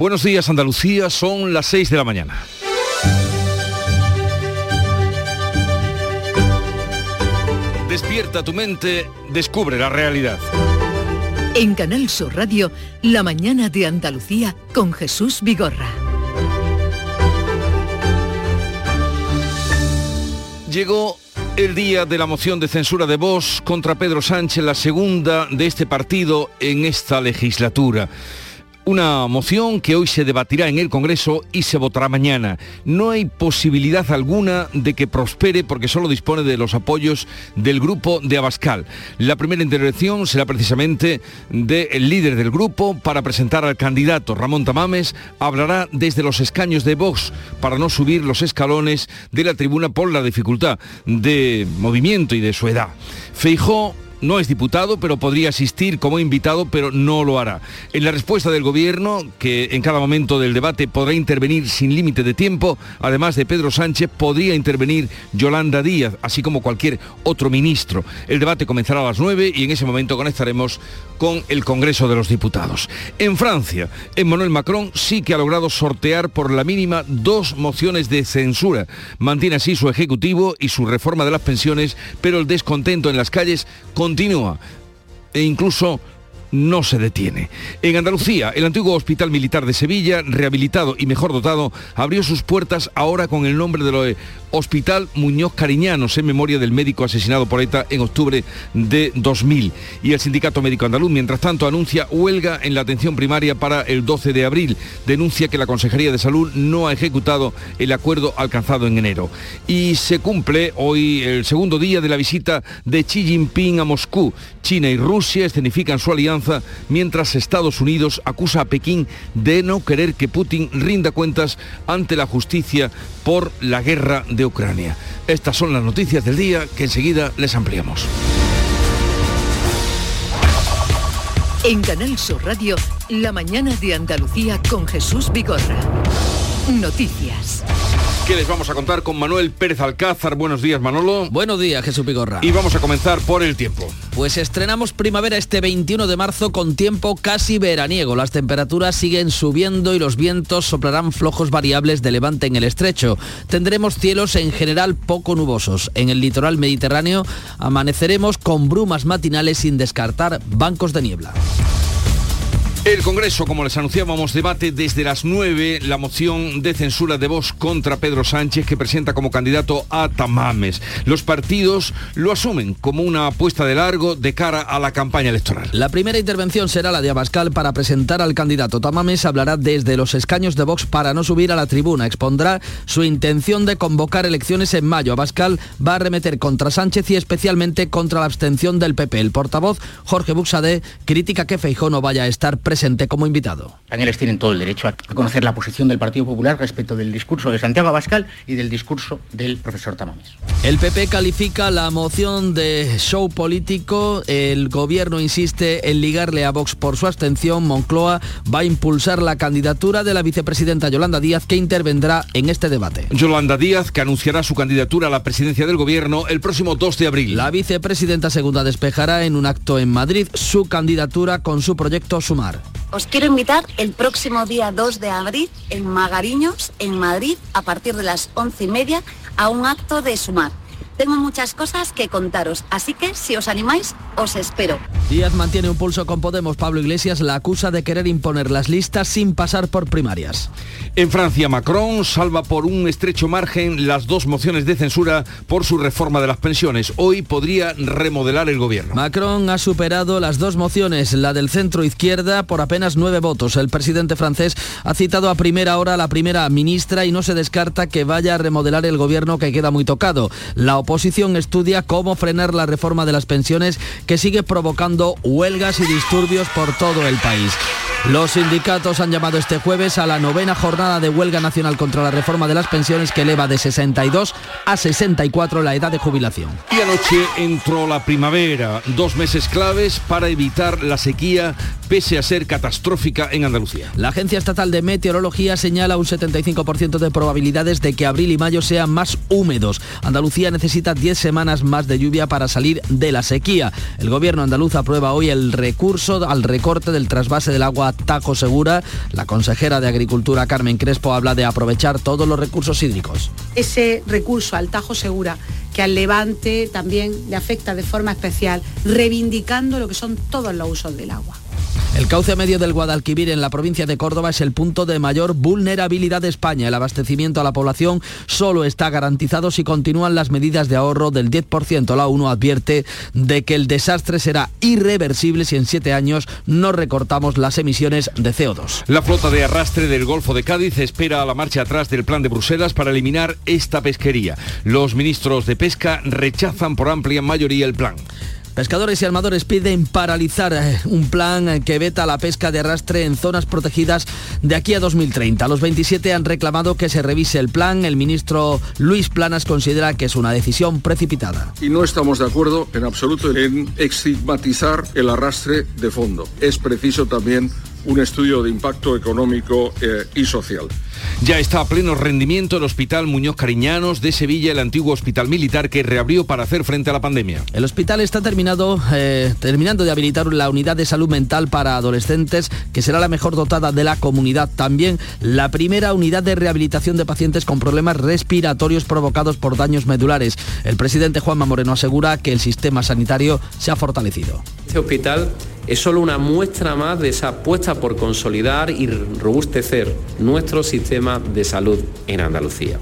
Buenos días Andalucía, son las 6 de la mañana. Despierta tu mente, descubre la realidad. En Canal Sur Radio, La mañana de Andalucía con Jesús Vigorra. Llegó el día de la moción de censura de Vox contra Pedro Sánchez, la segunda de este partido en esta legislatura. Una moción que hoy se debatirá en el Congreso y se votará mañana. No hay posibilidad alguna de que prospere porque solo dispone de los apoyos del grupo de Abascal. La primera intervención será precisamente del líder del grupo para presentar al candidato. Ramón Tamames hablará desde los escaños de Vox para no subir los escalones de la tribuna por la dificultad de movimiento y de su edad. Feijó no es diputado, pero podría asistir como invitado, pero no lo hará. En la respuesta del Gobierno, que en cada momento del debate podrá intervenir sin límite de tiempo, además de Pedro Sánchez, podría intervenir Yolanda Díaz, así como cualquier otro ministro. El debate comenzará a las 9 y en ese momento conectaremos con el Congreso de los Diputados. En Francia, Emmanuel Macron sí que ha logrado sortear por la mínima dos mociones de censura. Mantiene así su ejecutivo y su reforma de las pensiones, pero el descontento en las calles continúa e incluso no se detiene. En Andalucía, el antiguo Hospital Militar de Sevilla, rehabilitado y mejor dotado, abrió sus puertas ahora con el nombre de lo Hospital Muñoz Cariñanos en memoria del médico asesinado por ETA en octubre de 2000. Y el Sindicato Médico Andaluz, mientras tanto, anuncia huelga en la atención primaria para el 12 de abril. Denuncia que la Consejería de Salud no ha ejecutado el acuerdo alcanzado en enero. Y se cumple hoy el segundo día de la visita de Xi Jinping a Moscú. China y Rusia escenifican su alianza mientras Estados Unidos acusa a Pekín de no querer que Putin rinda cuentas ante la justicia por la guerra de Ucrania. Estas son las noticias del día que enseguida les ampliamos. En Canal Sur Radio, la mañana de Andalucía con Jesús Vigorra. Noticias. ¿Qué les vamos a contar con Manuel Pérez Alcázar? Buenos días, Manolo. Buenos días, Jesús Vigorra. Y vamos a comenzar por el tiempo. Pues estrenamos primavera este 21 de marzo con tiempo casi veraniego. Las temperaturas siguen subiendo y los vientos soplarán flojos variables de levante en el estrecho. Tendremos cielos en general poco nubosos. En el litoral mediterráneo amaneceremos con brumas matinales sin descartar bancos de niebla. El Congreso, como les anunciábamos, debate desde las 9 la moción de censura de Vox contra Pedro Sánchez que presenta como candidato a Tamames. Los partidos lo asumen como una apuesta de largo de cara a la campaña electoral. La primera intervención será la de Abascal para presentar al candidato. Tamames hablará desde los escaños de Vox para no subir a la tribuna. Expondrá su intención de convocar elecciones en mayo. Abascal va a remeter contra Sánchez y especialmente contra la abstención del PP. El portavoz, Jorge Buxade, critica que Feijó no vaya a estar presente como invitado. Españoles tienen todo el derecho a conocer la posición del Partido Popular respecto del discurso de Santiago Abascal y del discurso del profesor Tamames. El PP califica la moción de show político. El gobierno insiste en ligarle a Vox por su abstención. Moncloa va a impulsar la candidatura de la vicepresidenta Yolanda Díaz que intervendrá en este debate. Yolanda Díaz, que anunciará su candidatura a la presidencia del gobierno el próximo 2 de abril. La vicepresidenta segunda despejará en un acto en Madrid su candidatura con su proyecto Sumar. Os quiero invitar el próximo día 2 de abril en Magariños, en Madrid, a partir de las once y media, a un acto de sumar. Tengo muchas cosas que contaros, así que si os animáis, os espero. Díaz mantiene un pulso con Podemos. Pablo Iglesias la acusa de querer imponer las listas sin pasar por primarias. En Francia, Macron salva por un estrecho margen las dos mociones de censura por su reforma de las pensiones. Hoy podría remodelar el gobierno. Macron ha superado las dos mociones, la del centro izquierda por apenas nueve votos. El presidente francés ha citado a primera hora a la primera ministra y no se descarta que vaya a remodelar el gobierno que queda muy tocado. La oposición estudia cómo frenar la reforma de las pensiones que sigue provocando huelgas y disturbios por todo el país. Los sindicatos han llamado este jueves a la novena jornada de huelga nacional contra la reforma de las pensiones que eleva de 62 a 64 la edad de jubilación. Y anoche entró la primavera, dos meses claves para evitar la sequía pese a ser catastrófica en Andalucía. La Agencia Estatal de Meteorología señala un 75% de probabilidades de que abril y mayo sean más húmedos. Andalucía necesita 10 semanas más de lluvia para salir de la sequía. El gobierno andaluz ha hoy el recurso al recorte del trasvase del agua Tajo Segura. La consejera de Agricultura, Carmen Crespo, habla de aprovechar todos los recursos hídricos. Ese recurso al Tajo Segura que al Levante también le afecta de forma especial, reivindicando lo que son todos los usos del agua. El cauce medio del Guadalquivir en la provincia de Córdoba es el punto de mayor vulnerabilidad de España. El abastecimiento a la población solo está garantizado si continúan las medidas de ahorro del 10%. La ONU advierte de que el desastre será irreversible si en siete años no recortamos las emisiones de CO2. La flota de arrastre del Golfo de Cádiz espera a la marcha atrás del plan de Bruselas para eliminar esta pesquería. Los ministros de Pesca rechazan por amplia mayoría el plan. Pescadores y armadores piden paralizar eh, un plan que veta la pesca de arrastre en zonas protegidas de aquí a 2030. Los 27 han reclamado que se revise el plan. El ministro Luis Planas considera que es una decisión precipitada. Y no estamos de acuerdo en absoluto en estigmatizar el arrastre de fondo. Es preciso también un estudio de impacto económico eh, y social. Ya está a pleno rendimiento el Hospital Muñoz Cariñanos de Sevilla, el antiguo hospital militar que reabrió para hacer frente a la pandemia. El hospital está terminado, eh, terminando de habilitar la unidad de salud mental para adolescentes, que será la mejor dotada de la comunidad. También la primera unidad de rehabilitación de pacientes con problemas respiratorios provocados por daños medulares. El presidente Juanma Moreno asegura que el sistema sanitario se ha fortalecido. Este hospital es solo una muestra más de esa apuesta por consolidar y robustecer nuestro sistema de salud en Andalucía.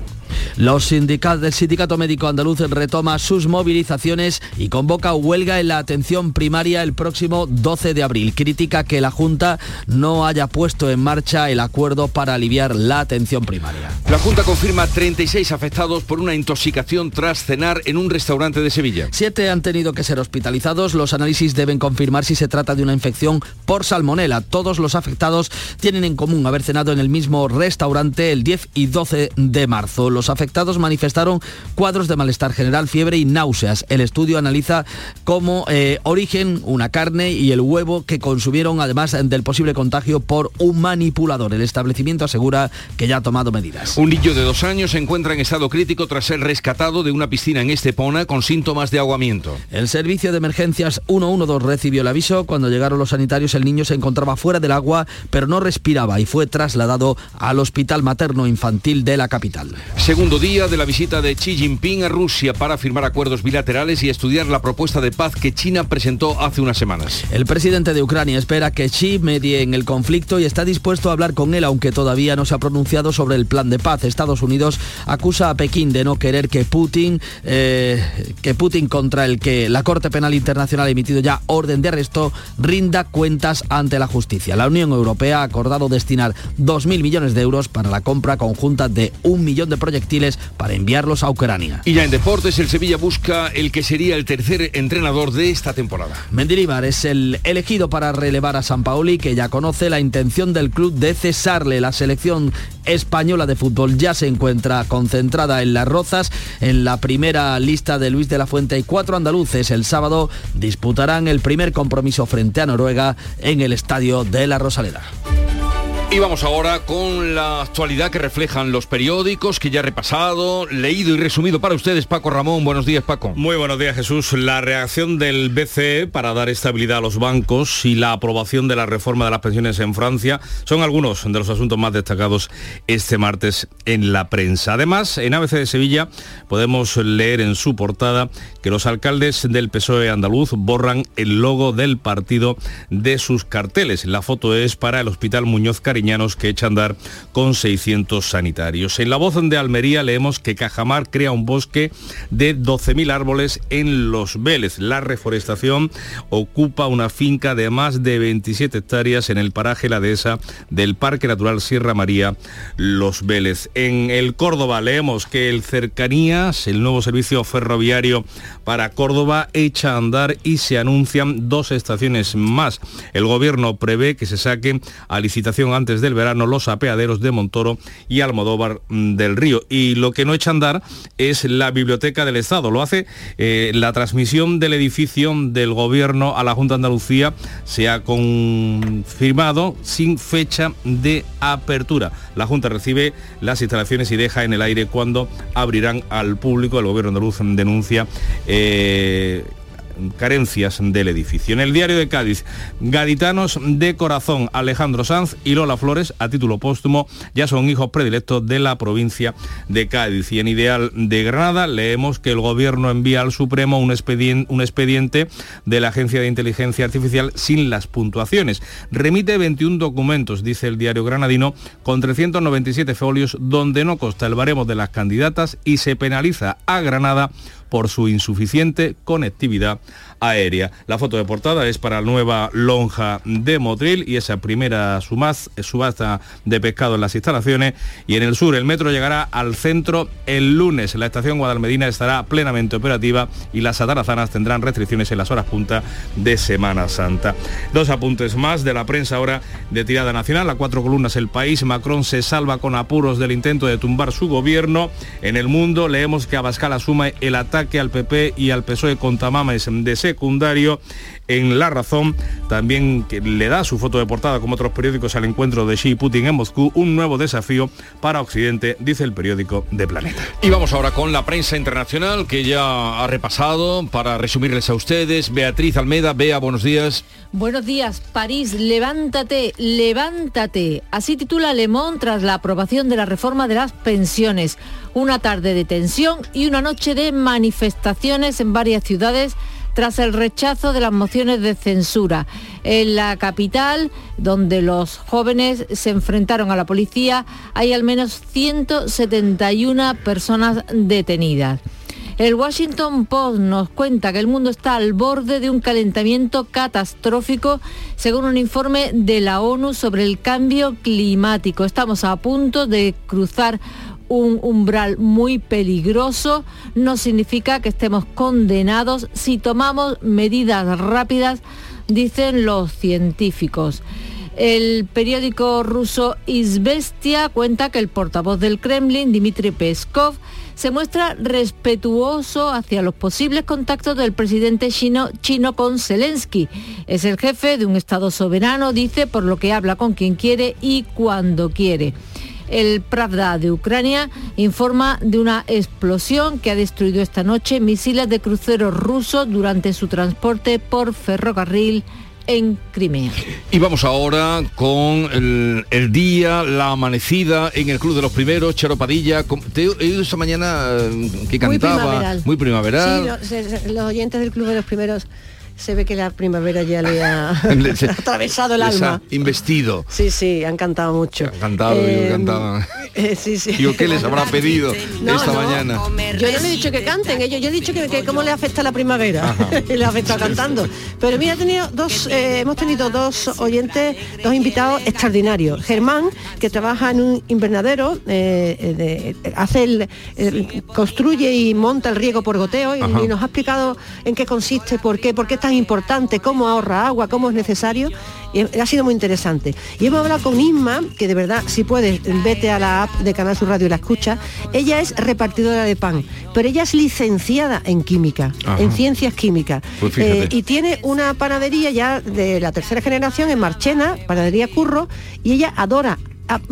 Los sindicatos del Sindicato Médico Andaluz retoma sus movilizaciones y convoca huelga en la atención primaria el próximo 12 de abril. Critica que la Junta no haya puesto en marcha el acuerdo para aliviar la atención primaria. La Junta confirma 36 afectados por una intoxicación tras cenar en un restaurante de Sevilla. Siete han tenido que ser hospitalizados. Los análisis deben confirmar si se trata de una infección por salmonela. Todos los afectados tienen en común haber cenado en el mismo restaurante el 10 y 12 de marzo. Los afectados manifestaron cuadros de malestar general, fiebre y náuseas. El estudio analiza como eh, origen una carne y el huevo que consumieron además del posible contagio por un manipulador. El establecimiento asegura que ya ha tomado medidas. Un niño de dos años se encuentra en estado crítico tras ser rescatado de una piscina en Estepona con síntomas de ahogamiento. El servicio de emergencias 112 recibió el aviso. Cuando llegaron los sanitarios el niño se encontraba fuera del agua pero no respiraba y fue trasladado al hospital materno infantil de la capital. Segundo día de la visita de Xi Jinping a Rusia para firmar acuerdos bilaterales y estudiar la propuesta de paz que China presentó hace unas semanas. El presidente de Ucrania espera que Xi medie en el conflicto y está dispuesto a hablar con él, aunque todavía no se ha pronunciado sobre el plan de paz. Estados Unidos acusa a Pekín de no querer que Putin, eh, que Putin contra el que la Corte Penal Internacional ha emitido ya orden de arresto, rinda cuentas ante la justicia. La Unión Europea ha acordado destinar 2.000 millones de euros para la compra conjunta de un millón de proyectiles para enviarlos a Ucrania. Y ya en deportes, el Sevilla busca el que sería el tercer entrenador de esta temporada. Mendilibar es el elegido para relevar a San Paoli, que ya conoce la intención del club de cesarle. La selección española de fútbol ya se encuentra concentrada en las Rozas. En la primera lista de Luis de la Fuente y cuatro andaluces el sábado disputarán el primer compromiso frente a Noruega en el estadio de la Rosaleda. Y vamos ahora con la actualidad que reflejan los periódicos que ya he repasado, leído y resumido para ustedes. Paco Ramón, buenos días Paco. Muy buenos días Jesús. La reacción del BCE para dar estabilidad a los bancos y la aprobación de la reforma de las pensiones en Francia son algunos de los asuntos más destacados este martes en la prensa. Además, en ABC de Sevilla podemos leer en su portada que los alcaldes del PSOE andaluz borran el logo del partido de sus carteles. La foto es para el Hospital Muñoz Cari que echa a andar con 600 sanitarios. En la voz de Almería leemos que Cajamar crea un bosque de 12.000 árboles en Los Vélez. La reforestación ocupa una finca de más de 27 hectáreas en el paraje La Dehesa del Parque Natural Sierra María Los Vélez. En el Córdoba leemos que el Cercanías, el nuevo servicio ferroviario para Córdoba, echa a andar y se anuncian dos estaciones más. El gobierno prevé que se saquen a licitación antes del verano los apeaderos de Montoro y Almodóvar mm, del Río. Y lo que no echa a andar es la Biblioteca del Estado. Lo hace eh, la transmisión del edificio del Gobierno a la Junta de Andalucía. Se ha confirmado sin fecha de apertura. La Junta recibe las instalaciones y deja en el aire cuando abrirán al público. El Gobierno andaluz denuncia eh, carencias del edificio. En el diario de Cádiz, gaditanos de corazón, Alejandro Sanz y Lola Flores, a título póstumo, ya son hijos predilectos de la provincia de Cádiz. Y en Ideal de Granada leemos que el gobierno envía al Supremo un expediente, un expediente de la Agencia de Inteligencia Artificial sin las puntuaciones. Remite 21 documentos, dice el diario granadino, con 397 folios donde no consta el baremo de las candidatas y se penaliza a Granada por su insuficiente conectividad aérea. La foto de portada es para la nueva lonja de Motril y esa primera subasta de pescado en las instalaciones. Y en el sur el metro llegará al centro el lunes. La estación Guadalmedina estará plenamente operativa y las atarazanas tendrán restricciones en las horas punta de Semana Santa. Dos apuntes más de la prensa ahora de tirada nacional. A cuatro columnas el país. Macron se salva con apuros del intento de tumbar su gobierno. En el mundo leemos que Abascal asume el ataque al PP y al PSOE con tamames de secundario en La Razón, también que le da su foto de portada como otros periódicos al encuentro de Xi y Putin en Moscú, un nuevo desafío para Occidente, dice el periódico de Planeta. Y vamos ahora con la prensa internacional que ya ha repasado para resumirles a ustedes. Beatriz Almeda, Bea, buenos días. Buenos días, París, levántate, levántate. Así titula Le Monde tras la aprobación de la reforma de las pensiones. Una tarde de tensión y una noche de manifestaciones en varias ciudades tras el rechazo de las mociones de censura. En la capital, donde los jóvenes se enfrentaron a la policía, hay al menos 171 personas detenidas. El Washington Post nos cuenta que el mundo está al borde de un calentamiento catastrófico, según un informe de la ONU sobre el cambio climático. Estamos a punto de cruzar un umbral muy peligroso, no significa que estemos condenados si tomamos medidas rápidas, dicen los científicos. El periódico ruso Izvestia cuenta que el portavoz del Kremlin, Dmitry Peskov, se muestra respetuoso hacia los posibles contactos del presidente chino, chino con Zelensky. Es el jefe de un Estado soberano, dice, por lo que habla con quien quiere y cuando quiere. El Pravda de Ucrania informa de una explosión que ha destruido esta noche misiles de cruceros rusos durante su transporte por ferrocarril en Crimea. Y vamos ahora con el, día, la amanecida en el Club de los Primeros, Charo Padilla. Te he oído esta mañana eh, que cantaba. Muy primaveral. Sí, los oyentes del Club de los Primeros se ve que la primavera ya le ha atravesado el alma. investido. Sí, sí, han cantado mucho. Han cantado, eh, cantaban. Eh, sí, sí. Digo, ¿qué les habrá pedido esta mañana? Yo no le he dicho que canten, ellos, yo he dicho que, cómo le afecta la primavera. le afecta cantando. Pero mira, tenido dos, eh, hemos tenido dos oyentes, dos invitados extraordinarios. Germán, que trabaja en un invernadero, eh, hace el, construye y monta el riego por goteo y, nos ha explicado en qué consiste, por qué, por qué está importante, cómo ahorra agua, cómo es necesario. Y ha sido muy interesante. Y hemos hablado con Isma, que de verdad, si puedes, vete a la app de Canal Sur Radio y la escucha. Ella es repartidora de pan, pero ella es licenciada en química, en ciencias químicas. Pues eh, y tiene una panadería ya de la tercera generación en Marchena, panadería Curro, y ella adora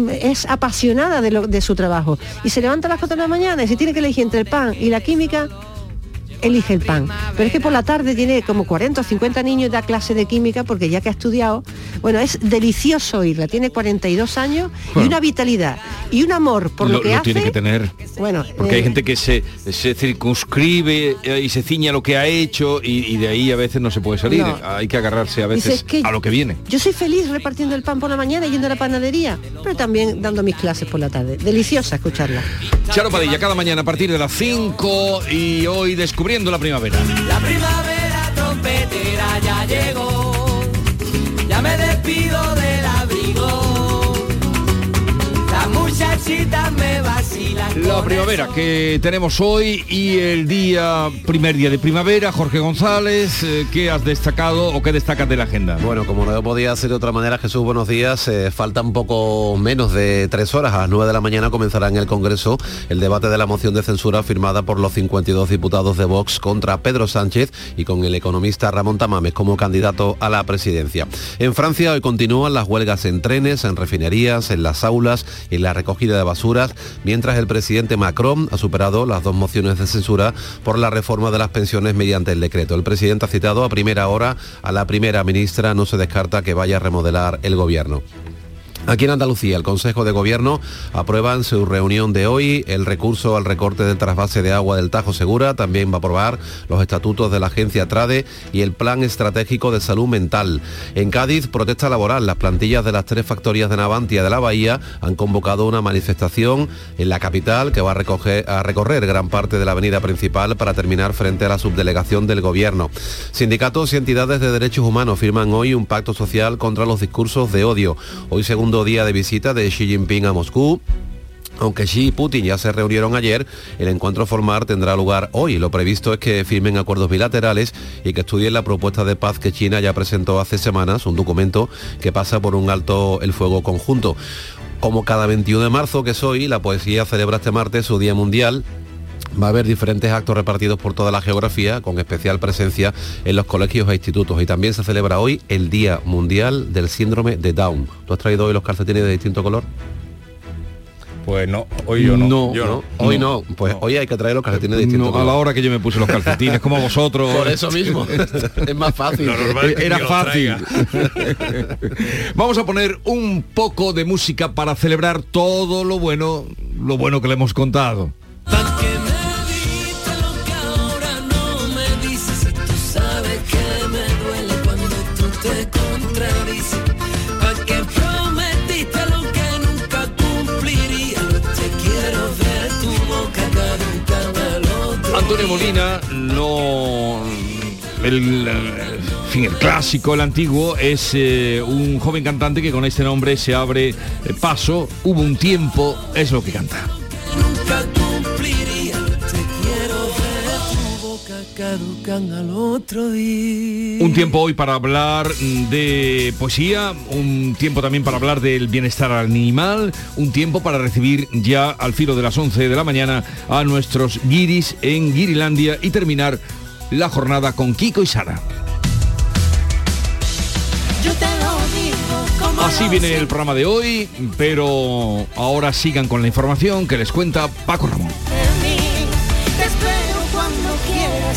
es apasionada de, lo, de su trabajo y se levanta a las 4 de la mañana y se tiene que elegir entre el pan y la química elige el pan. Pero es que por la tarde tiene como 40 o 50 niños da clase de química porque ya que ha estudiado, bueno, es delicioso oírla. Tiene 42 años y una vitalidad y un amor por lo, que lo hace. tiene que tener. Bueno, porque hay eh, gente que se, se circunscribe eh, y se ciña lo que ha hecho y, de ahí a veces no se puede salir. Hay que agarrarse a veces a lo que viene. Yo soy feliz repartiendo el pan por la mañana yendo a la panadería, pero también dando mis clases por la tarde. Deliciosa escucharla. Charo Padilla, cada mañana a partir de las 5 y hoy descubrimos la primavera. La primavera trompetera ya llegó, ya me despido del abrigo. La muchachita me vacila. La primavera que tenemos hoy y el día, primer día de primavera, Jorge González, eh, ¿qué has destacado o qué destacas de la agenda? Bueno, como no podía ser de otra manera, Jesús, buenos días. Eh, falta un poco menos de tres horas. A las nueve de la mañana comenzará en el Congreso el debate de la moción de censura firmada por los 52 diputados de Vox contra Pedro Sánchez y con el economista Ramón Tamames como candidato a la presidencia. En Francia hoy continúan las huelgas en trenes, en refinerías, en las aulas, en la recogida de basuras, mientras el presidente presidente Macron ha superado las dos mociones de censura por la reforma de las pensiones mediante el decreto. El presidente ha citado a primera hora a la primera ministra, no se descarta que vaya a remodelar el gobierno. Aquí en Andalucía, el Consejo de Gobierno aprueba en su reunión de hoy el recurso al recorte del trasvase de agua del Tajo Segura. También va a aprobar los estatutos de la agencia TRADE y el Plan Estratégico de Salud Mental. En Cádiz, protesta laboral. Las plantillas de las tres factorías de Navantia de la Bahía han convocado una manifestación en la capital que va a, a recorrer gran parte de la avenida principal para terminar frente a la subdelegación del Gobierno. Sindicatos y entidades de derechos humanos firman hoy un pacto social contra los discursos de odio. Hoy, segundo día de visita de Xi Jinping a Moscú. Aunque Xi y Putin ya se reunieron ayer, el encuentro formal tendrá lugar hoy. Lo previsto es que firmen acuerdos bilaterales y que estudien la propuesta de paz que China ya presentó hace semanas, un documento que pasa por un alto el fuego conjunto. Como cada 21 de marzo que es hoy, la poesía celebra este martes su Día Mundial Va a haber diferentes actos repartidos por toda la geografía, con especial presencia en los colegios e institutos. Y también se celebra hoy el Día Mundial del Síndrome de Down. ¿Tú has traído hoy los calcetines de distinto color? Pues no, hoy yo no. No, yo no, hoy no. Pues hoy hay que traer los calcetines de distinto No, a la hora que yo me puse los calcetines, como vosotros. Por eso mismo. es más fácil. Era fácil. Vamos a poner un poco de música para celebrar todo lo bueno, lo bueno que le hemos contado. Antonio Molina no el, el clásico, el antiguo, es eh, un joven cantante que con este nombre se abre eh, paso. Hubo un tiempo, es lo que canta. Caducan al otro día. Un tiempo hoy para hablar de poesía, un tiempo también para hablar del bienestar animal, un tiempo para recibir ya al filo de las 11 de la mañana a nuestros guiris en Guirilandia y terminar la jornada con Kiko y Sara. Así viene el programa de hoy, pero ahora sigan con la información que les cuenta Paco Ramón.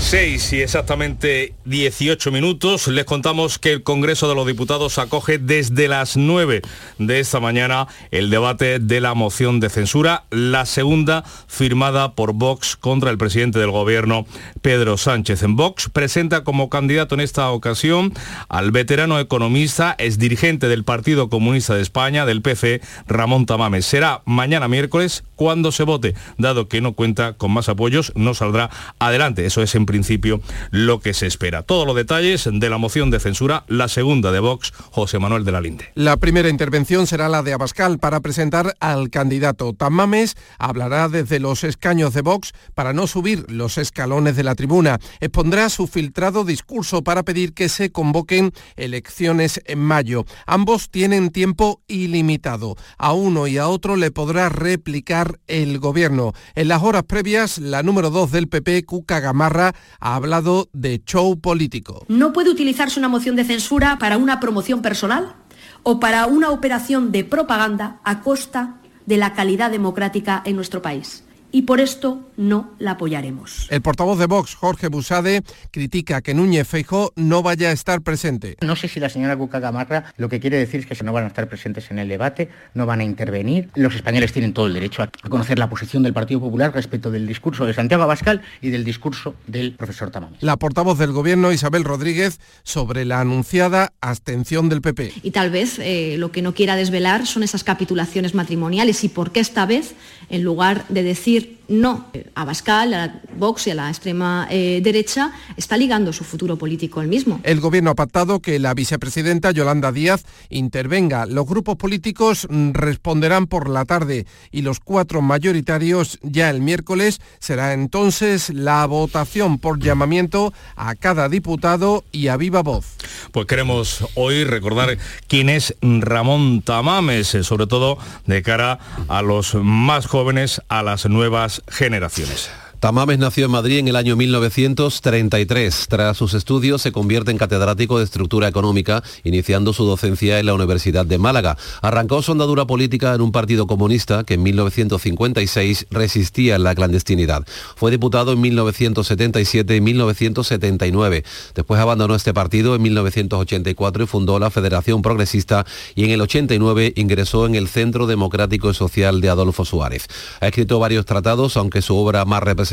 6 y exactamente 18 minutos. Les contamos que el Congreso de los Diputados acoge desde las 9 de esta mañana el debate de la moción de censura, la segunda firmada por Vox contra el presidente del gobierno, Pedro Sánchez. En Vox presenta como candidato en esta ocasión al veterano economista, ex dirigente del Partido Comunista de España, del PC, Ramón Tamames. Será mañana miércoles cuando se vote, dado que no cuenta con más apoyos, no saldrá adelante. Eso es en principio lo que se espera. Todos los detalles de la moción de censura, la segunda de Vox, José Manuel de la Linde. La primera intervención será la de Abascal para presentar al candidato. Tamames hablará desde los escaños de Vox para no subir los escalones de la tribuna. Expondrá su filtrado discurso para pedir que se convoquen elecciones en mayo. Ambos tienen tiempo ilimitado. A uno y a otro le podrá replicar el gobierno. En las horas previas, la número 2 del PP, Cuca Gamarra, ha hablado de show político. No puede utilizarse una moción de censura para una promoción personal o para una operación de propaganda a costa de la calidad democrática en nuestro país. Y por esto no la apoyaremos. El portavoz de Vox, Jorge Busade, critica que Núñez Feijóo no vaya a estar presente. No sé si la señora Cuca Gamarra lo que quiere decir es que no van a estar presentes en el debate, no van a intervenir. Los españoles tienen todo el derecho a conocer la posición del Partido Popular respecto del discurso de Santiago Abascal y del discurso del profesor Tamames. La portavoz del Gobierno, Isabel Rodríguez, sobre la anunciada abstención del PP. Y tal vez eh, lo que no quiera desvelar son esas capitulaciones matrimoniales y por qué esta vez, en lugar de decir decir no. A Bascal, a Vox y a la extrema eh, derecha está ligando su futuro político el mismo. El gobierno ha pactado que la vicepresidenta Yolanda Díaz intervenga. Los grupos políticos mm, responderán por la tarde y los cuatro mayoritarios ya el miércoles será entonces la votación por llamamiento a cada diputado y a viva voz. Pues queremos hoy recordar quién es Ramón Tamames, eh, sobre todo de cara a los más jóvenes, a las nuevas generaciones. Tamames nació en Madrid en el año 1933. Tras sus estudios se convierte en catedrático de estructura económica, iniciando su docencia en la Universidad de Málaga. Arrancó su andadura política en un partido comunista que en 1956 resistía en la clandestinidad. Fue diputado en 1977 y 1979. Después abandonó este partido en 1984 y fundó la Federación Progresista y en el 89 ingresó en el Centro Democrático y Social de Adolfo Suárez. Ha escrito varios tratados, aunque su obra más representativa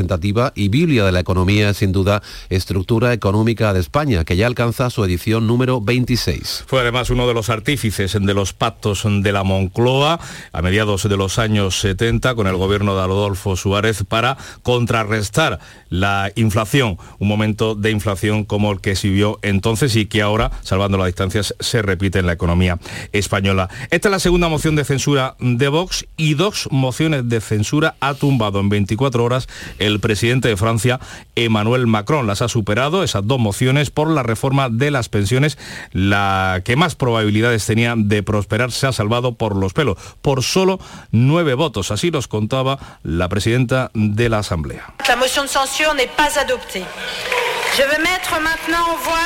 y Biblia de la Economía sin duda Estructura Económica de España, que ya alcanza su edición número 26. Fue además uno de los artífices de los pactos de la Moncloa a mediados de los años 70 con el gobierno de Adolfo Suárez para contrarrestar la inflación, un momento de inflación como el que se vio entonces y que ahora, salvando las distancias, se repite en la economía española. Esta es la segunda moción de censura de Vox y dos mociones de censura ha tumbado en 24 horas presidente de Francia, Emmanuel Macron. Las ha superado esas dos mociones por la reforma de las pensiones. La que más probabilidades tenía de prosperar se ha salvado por los pelos, por solo nueve votos. Así los contaba la presidenta de la Asamblea. La motion de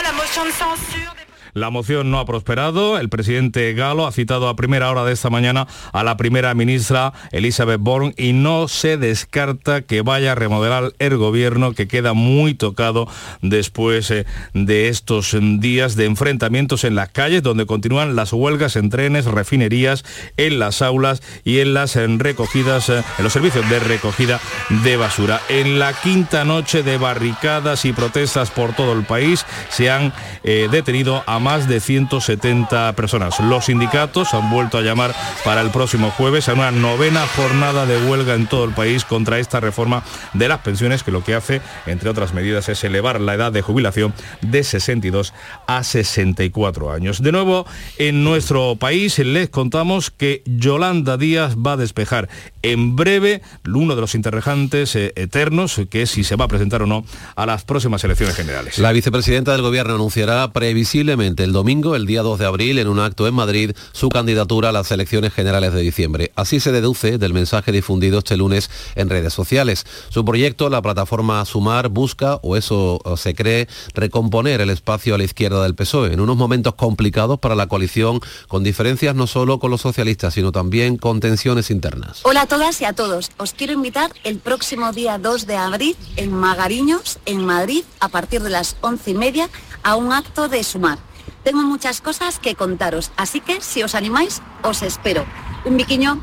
la motion de censure. La moción no ha prosperado. El presidente Galo ha citado a primera hora de esta mañana a la primera ministra Elizabeth Born y no se descarta que vaya a remodelar el gobierno que queda muy tocado después eh, de estos días de enfrentamientos en las calles donde continúan las huelgas en trenes, refinerías, en las aulas y en las en recogidas, eh, en los servicios de recogida de basura. En la quinta noche de barricadas y protestas por todo el país se han eh, detenido a más de 170 personas. Los sindicatos han vuelto a llamar para el próximo jueves a una novena jornada de huelga en todo el país contra esta reforma de las pensiones que lo que hace, entre otras medidas, es elevar la edad de jubilación de 62 a 64 años. De nuevo, en nuestro país les contamos que Yolanda Díaz va a despejar en breve uno de los interrogantes eh, eternos, que es si se va a presentar o no a las próximas elecciones generales. La vicepresidenta del Gobierno anunciará previsiblemente el domingo, el día 2 de abril, en un acto en Madrid, su candidatura a las elecciones generales de diciembre. Así se deduce del mensaje difundido este lunes en redes sociales. Su proyecto, la plataforma Sumar, busca, o eso se cree, recomponer el espacio a la izquierda del PSOE en unos momentos complicados para la coalición, con diferencias no solo con los socialistas, sino también con tensiones internas. Hola a todas y a todos. Os quiero invitar el próximo día 2 de abril en Magariños, en Madrid, a partir de las once y media, a un acto de Sumar. Tengo muchas cosas que contaros, así que si os animáis, os espero. Un biquiño.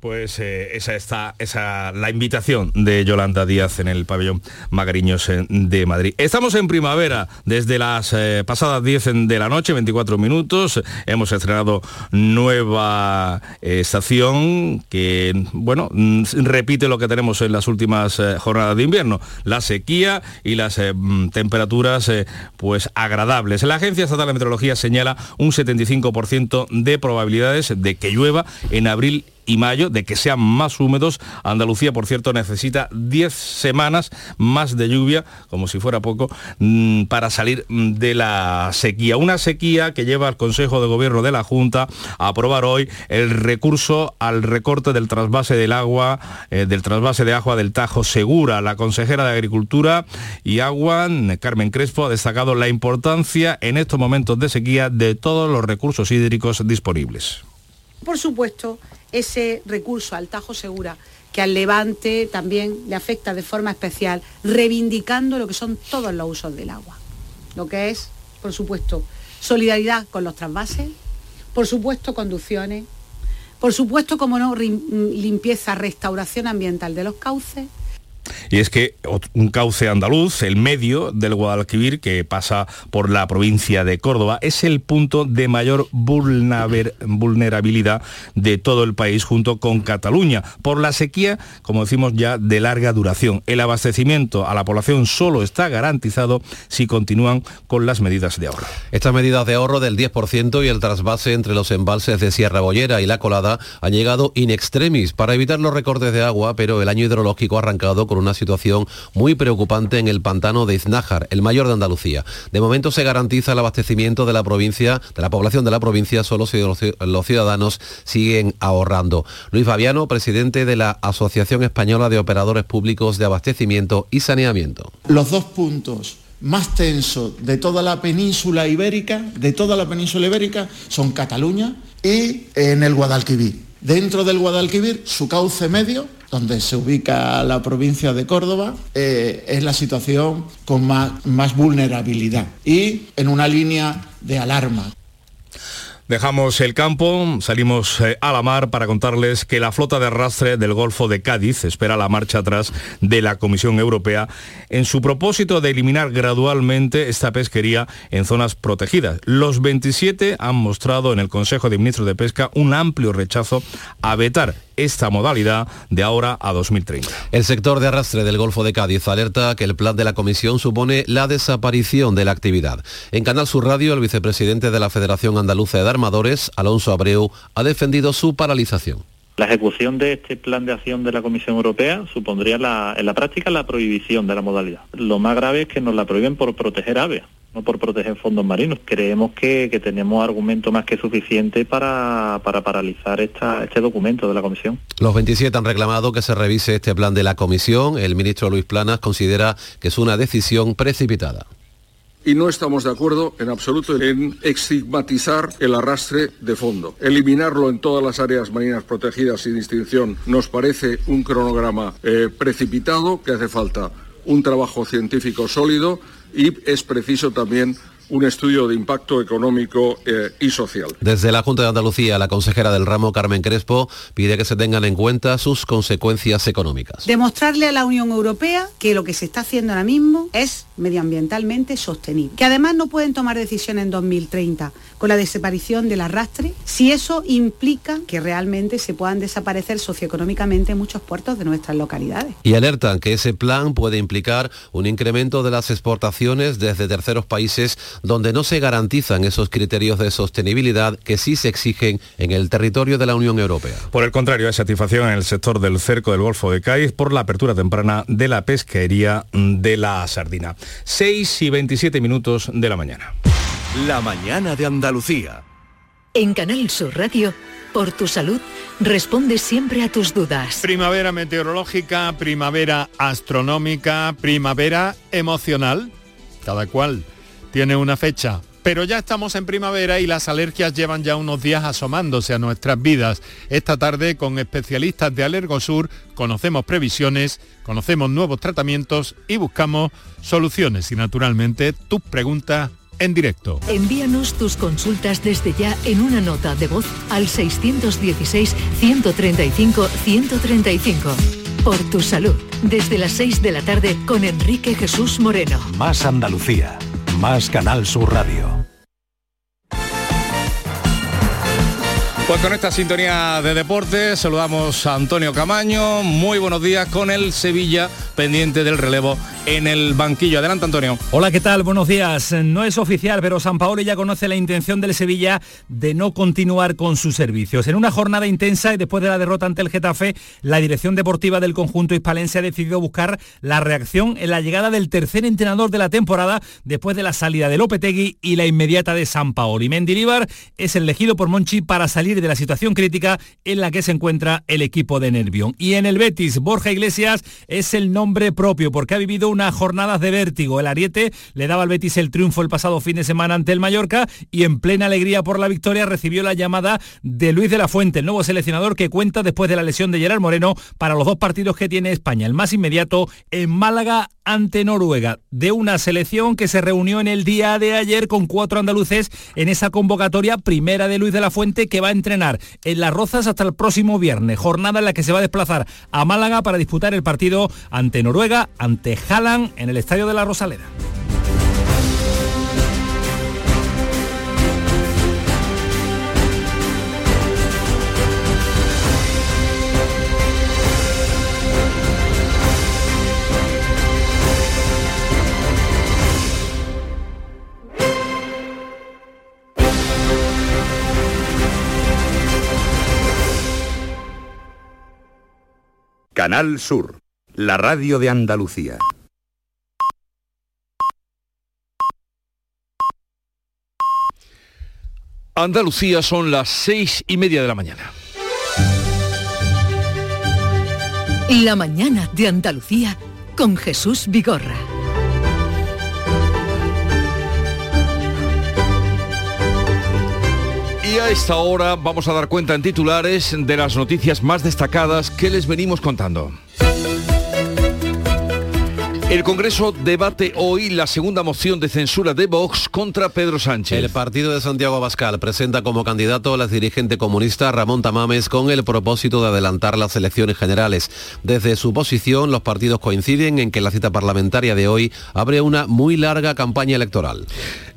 Pues eh, esa está esa la invitación de Yolanda Díaz en el pabellón Magariños eh, de Madrid. Estamos en primavera desde las eh, pasadas 10 de la noche, 24 minutos. Hemos estrenado nueva estación que bueno, mm, repite lo que tenemos en las últimas jornadas de invierno, la sequía y las mm, temperaturas pues agradables. La Agencia Estatal de Meteorología señala un 75% de probabilidades de que llueva en abril y mayo, de que sean más húmedos. Andalucía, por cierto, necesita 10 semanas más de lluvia, como si fuera poco, mm, para salir de la sequía. Una sequía que lleva al Consejo de Gobierno de la Junta a aprobar hoy el recurso al recorte del trasvase del agua, eh, del trasvase de agua del Tajo Segura. La consejera de Agricultura y Agua, Carmen Crespo, ha destacado la importancia en estos momentos de sequía de todos los recursos hídricos disponibles. Por supuesto, ese recurso al Tajo Segura, que al Levante también le afecta de forma especial, reivindicando lo que son todos los usos del agua. Lo que es, por supuesto, solidaridad con los trasvases, por supuesto, conducciones, por supuesto, como no, limpieza, restauración ambiental de los cauces, Y es que un cauce andaluz, el medio del Guadalquivir, que pasa por la provincia de Córdoba, es el punto de mayor vulnerabilidad de todo el país junto con Cataluña, por la sequía, como decimos ya, de larga duración. El abastecimiento a la población solo está garantizado si continúan con las medidas de ahorro. Estas medidas de ahorro del 10% y el trasvase entre los embalses de Sierra Bollera y La Colada han llegado in extremis para evitar los recortes de agua, pero el año hidrológico ha arrancado con una situación muy preocupante en el pantano de Iznájar, el mayor de Andalucía. De momento se garantiza el abastecimiento de la provincia, de la población de la provincia, solo si los ciudadanos siguen ahorrando. Luis Fabiano, presidente de la Asociación Española de Operadores Públicos de Abastecimiento y Saneamiento. Los dos puntos más tensos de toda la península ibérica, de toda la península ibérica, son Cataluña y en el Guadalquivir. Dentro del Guadalquivir, su cauce medio, donde se ubica la provincia de Córdoba, eh, es la situación con más, más vulnerabilidad y en una línea de alarma. Dejamos el campo, salimos eh, a la mar para contarles que la flota de arrastre del Golfo de Cádiz espera la marcha atrás de la Comisión Europea en su propósito de eliminar gradualmente esta pesquería en zonas protegidas. Los 27 han mostrado en el Consejo de Ministros de Pesca un amplio rechazo a vetar esta modalidad de ahora a 2030. El sector de arrastre del Golfo de Cádiz alerta que el plan de la Comisión supone la desaparición de la actividad. En Canal Sur Radio, el vicepresidente de la Federación Andaluza de Armadores, Alonso Abreu, ha defendido su paralización. La ejecución de este plan de acción de la Comisión Europea supondría en la práctica la prohibición de la modalidad. Lo más grave es que nos la prohíben por proteger aves no por proteger fondos marinos. Creemos que, tenemos argumento más que suficiente para, paralizar este documento de la Comisión. Los 27 han reclamado que se revise este plan de la Comisión. El ministro Luis Planas considera que es una decisión precipitada y no estamos de acuerdo en absoluto en estigmatizar el arrastre de fondo. Eliminarlo en todas las áreas marinas protegidas sin distinción nos parece un cronograma eh, precipitado que hace falta un trabajo científico sólido y es preciso también un estudio de impacto económico eh, y social. Desde la Junta de Andalucía, la consejera del ramo, Carmen Crespo, pide que se tengan en cuenta sus consecuencias económicas. Demostrarle a la Unión Europea que lo que se está haciendo ahora mismo es medioambientalmente sostenible. Que además no pueden tomar decisiones en 2030 con la desaparición del arrastre si eso implica que realmente se puedan desaparecer socioeconómicamente muchos puertos de nuestras localidades. Y alertan que ese plan puede implicar un incremento de las exportaciones desde terceros países donde no se garantizan esos criterios de sostenibilidad que sí se exigen en el territorio de la Unión Europea. Por el contrario, hay satisfacción en el sector del cerco del Golfo de Cádiz por la apertura temprana de la pesquería de la sardina. 6 y 27 minutos de la mañana. La mañana de Andalucía. En Canal Sur Radio, por tu salud, responde siempre a tus dudas. Primavera meteorológica, primavera astronómica, primavera emocional. Cada cual tiene una fecha. Pero ya estamos en primavera y las alergias llevan ya unos días asomándose a nuestras vidas. Esta tarde con especialistas de Alergosur conocemos previsiones, conocemos nuevos tratamientos y buscamos soluciones y naturalmente tus preguntas en directo. Envíanos tus consultas desde ya en una nota de voz al 616-135-135. Por tu salud, desde las 6 de la tarde con Enrique Jesús Moreno. Más Andalucía más Canal Sur Radio. Pues con esta sintonía de deporte saludamos a Antonio Camaño. Muy buenos días con el Sevilla pendiente del relevo en el banquillo. Adelante, Antonio. Hola, ¿qué tal? Buenos días. No es oficial, pero San Paolo ya conoce la intención del Sevilla de no continuar con sus servicios. En una jornada intensa y después de la derrota ante el Getafe, la dirección deportiva del conjunto hispalense ha decidido buscar la reacción en la llegada del tercer entrenador de la temporada después de la salida de Lopetegui y la inmediata de San Paolo. Y Mendilibar es elegido por Monchi para salir de la situación crítica en la que se encuentra el equipo de Nervión. Y en el Betis, Borja Iglesias es el nombre propio porque ha vivido unas jornadas de vértigo. El Ariete le daba al Betis el triunfo el pasado fin de semana ante el Mallorca y en plena alegría por la victoria recibió la llamada de Luis de la Fuente, el nuevo seleccionador que cuenta después de la lesión de Gerard Moreno para los dos partidos que tiene España. El más inmediato en Málaga ante Noruega, de una selección que se reunió en el día de ayer con cuatro andaluces en esa convocatoria primera de Luis de la Fuente que va a entrenar en Las Rozas hasta el próximo viernes, jornada en la que se va a desplazar a Málaga para disputar el partido ante Noruega, ante Haaland en el Estadio de la Rosaleda. Canal Sur, la radio de Andalucía. Andalucía son las seis y media de la mañana. La mañana de Andalucía con Jesús Vigorra. Y a esta hora vamos a dar cuenta en titulares de las noticias más destacadas que les venimos contando. El Congreso debate hoy la segunda moción de censura de Vox contra Pedro Sánchez. El partido de Santiago Abascal presenta como candidato a la dirigente comunista Ramón Tamames con el propósito de adelantar las elecciones generales. Desde su posición, los partidos coinciden en que la cita parlamentaria de hoy abre una muy larga campaña electoral.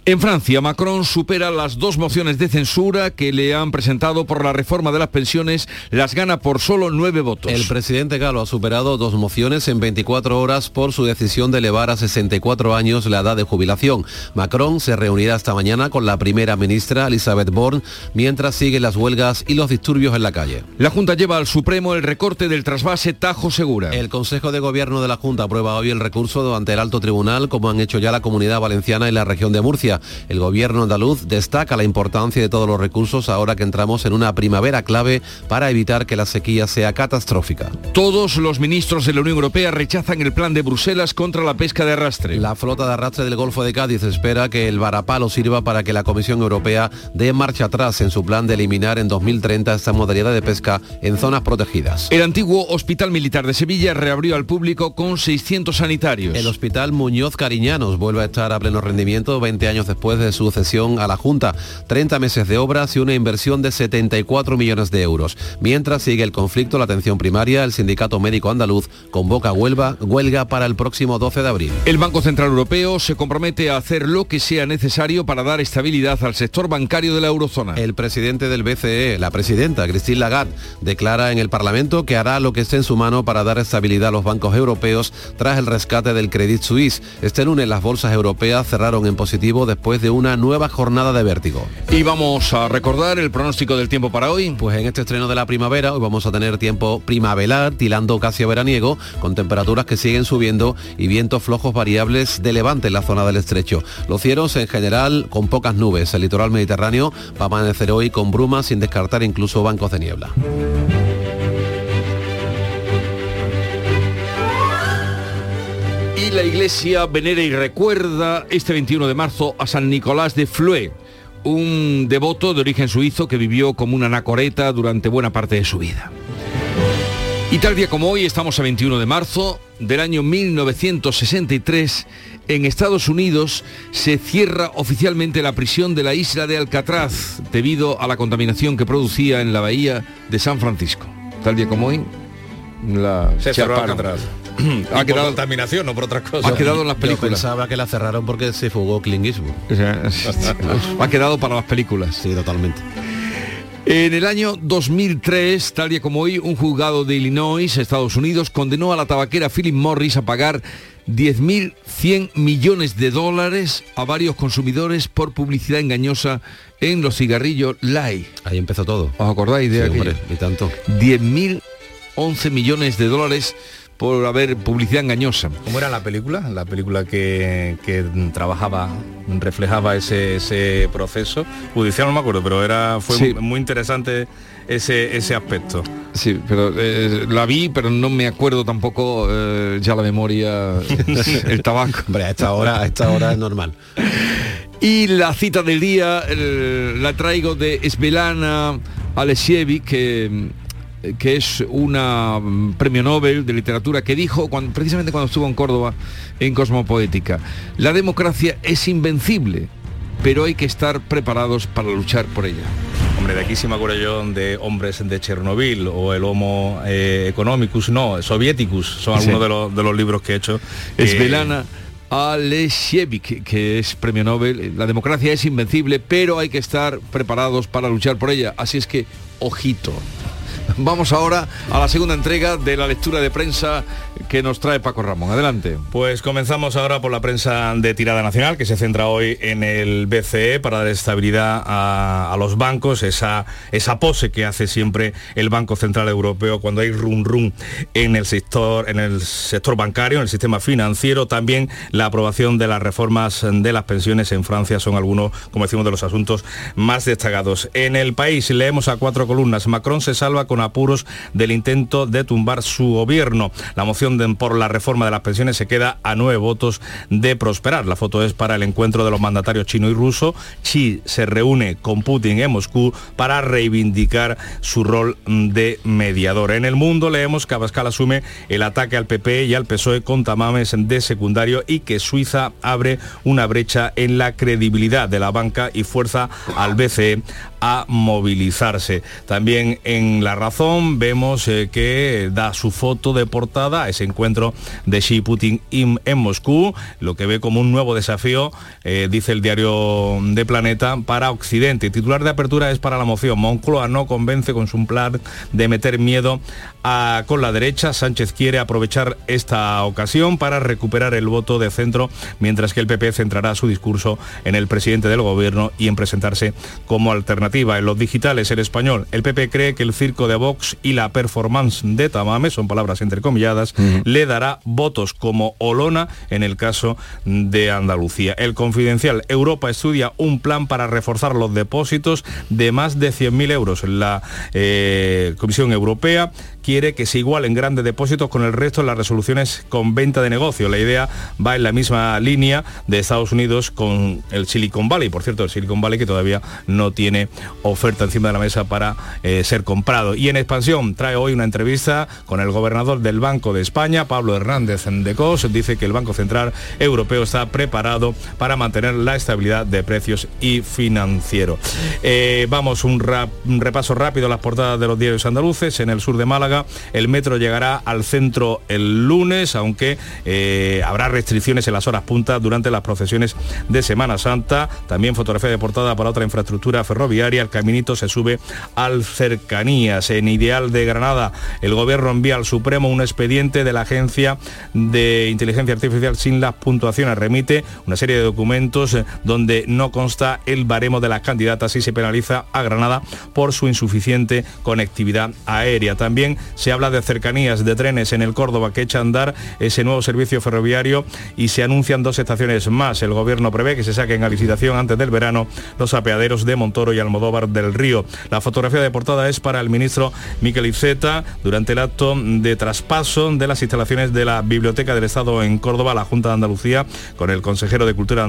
En Francia, Macron supera las dos mociones de censura que le han presentado por la reforma de las pensiones, las gana por solo nueve votos. El presidente galo ha superado dos mociones en 24 horas por su decisión de elevar a 64 años la edad de jubilación. Macron se reunirá esta mañana con la primera ministra Elizabeth Borne mientras siguen las huelgas y los disturbios en la calle. La Junta lleva al Supremo el recorte del trasvase Tajo Segura. El Consejo de Gobierno de la Junta aprueba hoy el recurso ante el Alto Tribunal, como han hecho ya la Comunidad Valenciana y la región de Murcia. El gobierno andaluz destaca la importancia de todos los recursos ahora que entramos en una primavera clave para evitar que la sequía sea catastrófica. Todos los ministros de la Unión Europea rechazan el plan de Bruselas contra la pesca de arrastre. La flota de arrastre del Golfo de Cádiz espera que el varapalo sirva para que la Comisión Europea dé marcha atrás en su plan de eliminar en 2030 esta modalidad de pesca en zonas protegidas. El antiguo Hospital Militar de Sevilla reabrió al público con 600 sanitarios. El Hospital Muñoz Cariñanos vuelve a estar a pleno rendimiento 20 años después de su cesión a la Junta. 30 meses de obras y una inversión de 74 millones de euros. Mientras sigue el conflicto, la atención primaria, el Sindicato Médico Andaluz convoca huelga, huelga para el próximo 12 de abril. El Banco Central Europeo se compromete a hacer lo que sea necesario para dar estabilidad al sector bancario de la eurozona. El presidente del BCE, la presidenta Christine Lagarde, declara en el Parlamento que hará lo que esté en su mano para dar estabilidad a los bancos europeos tras el rescate del Credit Suisse. Este lunes las bolsas europeas cerraron en positivo después de una nueva jornada de vértigo. Y vamos a recordar el pronóstico del tiempo para hoy. Pues en este estreno de la primavera hoy vamos a tener tiempo primaveral, tilando casi a veraniego, con temperaturas que siguen subiendo y vientos flojos variables de levante en la zona del estrecho. Los cielos en general con pocas nubes. El litoral mediterráneo va a amanecer hoy con brumas sin descartar incluso bancos de niebla. Y la iglesia venera y recuerda este 21 de marzo a San Nicolás de Flue, un devoto de origen suizo que vivió como una anacoreta durante buena parte de su vida. Y tal día como hoy, estamos a 21 de marzo del año 1963, en Estados Unidos se cierra oficialmente la prisión de la isla de Alcatraz debido a la contaminación que producía en la bahía de San Francisco. Tal día como hoy, la Se cerró. Alcatraz. Ha quedado- contaminación, no por otras cosas. Ha quedado en las Yo películas. pensaba que la cerraron porque se fugó Clint Eastwood. Ha quedado para las películas. Sí, totalmente. En el año 2003, tal día como hoy, un juzgado de Illinois, Estados Unidos, condenó a la tabaquera Philip Morris a pagar 10.100 millones de dólares a varios consumidores por publicidad engañosa en los cigarrillos Light. Ahí empezó todo. ¿Os acordáis de Sí, aquello? hombre, y tanto. 10.011 millones de dólares por haber publicidad engañosa. ¿Cómo era la película? La película que, que trabajaba, reflejaba ese, ese proceso. Judicial no me acuerdo, pero era fue Sí. muy interesante ese, ese aspecto. Sí, pero eh, la vi, pero no me acuerdo tampoco eh, ya la memoria, el tabaco. Hombre, a esta hora, a esta hora es normal. Y la cita del día eh, la traigo de Svelana Alexievi, que que es una mm, premio Nobel de literatura, que dijo cuando- precisamente cuando estuvo en Córdoba en Cosmopoética, la democracia es invencible, pero hay que estar preparados para luchar por ella. Hombre, de aquí sí me acuerdo yo de hombres de Chernobyl o el Homo eh, economicus, no, Sovieticus, son Sí. algunos de los, de los libros que he hecho. Es que- Belana Alesievich, que es premio Nobel. La democracia es invencible, pero hay que estar preparados para luchar por ella. Así es que, ojito. Vamos ahora a la segunda entrega de la lectura de prensa que nos trae Paco Ramón. Adelante. Pues comenzamos ahora por la prensa de tirada nacional, que se centra hoy en el BCE para dar estabilidad a, los bancos, esa, esa pose que hace siempre el Banco Central Europeo cuando hay rum rum en el sector, en el sector bancario, en el sistema financiero. También la aprobación de las reformas de las pensiones en Francia son algunos, como decimos, de los asuntos más destacados. En el país leemos a cuatro columnas. Macron se salva con apuros del intento de tumbar su gobierno. La moción por la reforma de las pensiones se queda a nueve votos de prosperar. La foto es para el encuentro de los mandatarios chino y ruso. Xi se reúne con Putin en Moscú para reivindicar su rol de mediador. En el mundo leemos que Abascal asume el ataque al PP y al PSOE con tamames de secundario y que Suiza abre una brecha en la credibilidad de la banca y fuerza al BCE a movilizarse. También en La Razón vemos eh, que da su foto de portada a ese encuentro de Xi Putin in- en Moscú, lo que ve como un nuevo desafío, eh, dice el diario de Planeta, para Occidente. Titular de apertura es para la moción. Moncloa no convence con su plan de meter miedo a- con la derecha. Sánchez quiere aprovechar esta ocasión para recuperar el voto de centro, mientras que el PP centrará su discurso en el presidente del gobierno y en presentarse como alternativa. En los digitales, el español, el PP cree que el circo de Vox y la performance de Tamame, son palabras entrecomilladas, le dará votos como Olona en el caso de Andalucía. El confidencial, Europa estudia un plan para reforzar los depósitos de más de 100.000 euros. La eh, Comisión Europea quiere que se igualen grandes depósitos con el resto de las resoluciones con venta de negocio. La idea va en la misma línea de Estados Unidos con el Silicon Valley. Por cierto, el Silicon Valley que todavía no tiene oferta encima de la mesa para eh, ser comprado. Y en expansión trae hoy una entrevista con el gobernador del Banco de España, Pablo Hernández de Cos. Dice que el Banco Central Europeo está preparado para mantener la estabilidad de precios y financiero. Eh, vamos, un, un repaso rápido a las portadas de los diarios andaluces. En el sur de Málaga, el metro llegará al centro el lunes, aunque eh, habrá restricciones en las horas puntas durante las procesiones de Semana Santa. También fotografía de portada para otra infraestructura ferroviaria. El caminito se sube al cercanías. En Ideal de Granada, el gobierno envía al Supremo un expediente de la Agencia de Inteligencia Artificial sin las puntuaciones. Remite una serie de documentos eh, donde no consta el baremo de las candidatas y se penaliza a Granada por su insuficiente conectividad aérea. También se habla de cercanías de trenes en el Córdoba que echa a andar ese nuevo servicio ferroviario y se anuncian dos estaciones más. El gobierno prevé que se saquen a licitación antes del verano los apeaderos de Montoro y Almodóvar del Río. La fotografía de portada es para el ministro Miquel Iceta durante el acto de traspaso de las instalaciones de la Biblioteca del Estado en Córdoba la Junta de Andalucía con el consejero de Cultura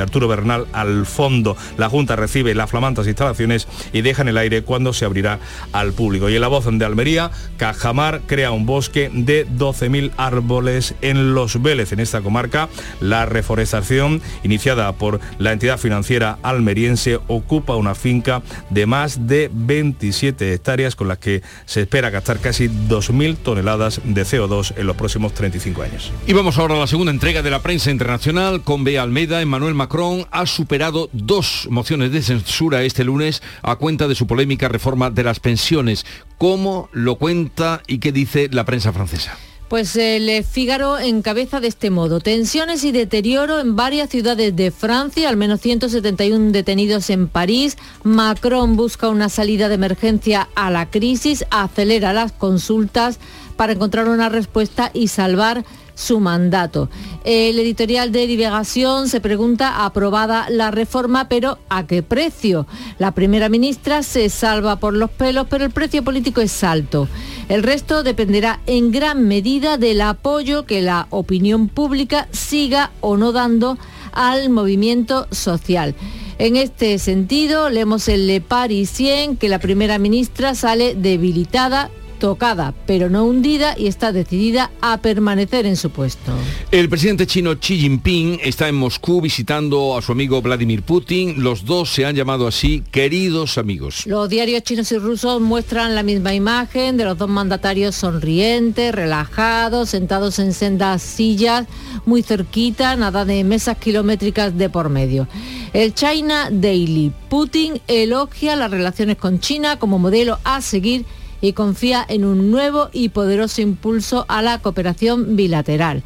Arturo Bernal al fondo. La Junta recibe las flamantas instalaciones y deja en el aire cuando se abrirá al público. Y en la voz de Almería, Cajamar crea un bosque de 12.000 árboles en Los Vélez. En esta comarca, la reforestación iniciada por la entidad financiera almeriense ocupa una finca de más de 27 hectáreas con las que se espera gastar casi 2.000 toneladas de CO2 en los próximos 35 años. Y vamos ahora a la segunda entrega de la prensa internacional con Bea Almeida. Emmanuel Macron ha superado dos mociones de censura este lunes a cuenta de su polémica reforma de las pensiones. ¿Cómo lo cuenta y qué dice la prensa francesa? Pues el Figaro encabeza de este modo. Tensiones y deterioro en varias ciudades de Francia, al menos 171 detenidos en París. Macron busca una salida de emergencia a la crisis, acelera las consultas para encontrar una respuesta y salvar su mandato. El editorial de Liberación se pregunta, aprobada la reforma, pero ¿a qué precio? La primera ministra se salva por los pelos, pero el precio político es alto. El resto dependerá en gran medida del apoyo que la opinión pública siga o no dando al movimiento social. En este sentido, leemos en Le Parisien que la primera ministra sale debilitada tocada, pero no hundida y está decidida a permanecer en su puesto. El presidente chino Xi Jinping está en Moscú visitando a su amigo Vladimir Putin. Los dos se han llamado así queridos amigos. Los diarios chinos y rusos muestran la misma imagen de los dos mandatarios sonrientes, relajados, sentados en sendas sillas, muy cerquita, nada de mesas kilométricas de por medio. El China Daily. Putin elogia las relaciones con China como modelo a seguir y confía en un nuevo y poderoso impulso a la cooperación bilateral.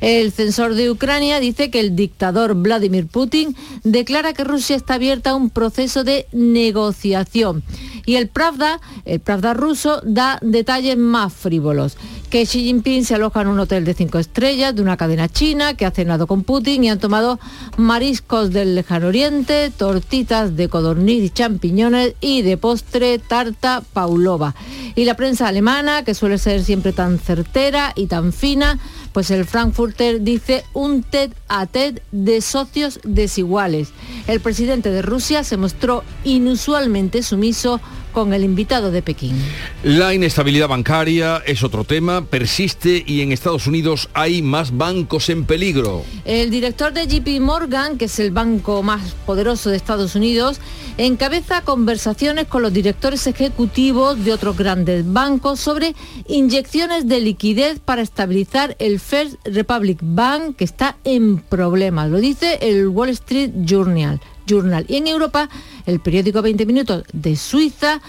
El censor de Ucrania dice que el dictador Vladimir Putin declara que Rusia está abierta a un proceso de negociación. Y el Pravda, el Pravda ruso, da detalles más frívolos. Que Xi Jinping se aloja en un hotel de cinco estrellas de una cadena china, que ha cenado con Putin y han tomado mariscos del lejano oriente, tortitas de codorniz y champiñones y de postre tarta paulova. Y la prensa alemana, que suele ser siempre tan certera y tan fina, pues el Frankfurter dice un TED a TED de socios desiguales. El presidente de Rusia se mostró inusualmente sumiso con el invitado de Pekín. La inestabilidad bancaria es otro tema, persiste y en Estados Unidos hay más bancos en peligro. El director de JP Morgan, que es el banco más poderoso de Estados Unidos, encabeza conversaciones con los directores ejecutivos de otros grandes bancos sobre inyecciones de liquidez para estabilizar el First Republic Bank, que está en problemas. Lo dice el Wall Street Journal. Journal. Y en Europa, el periódico 20 Minutos de Suiza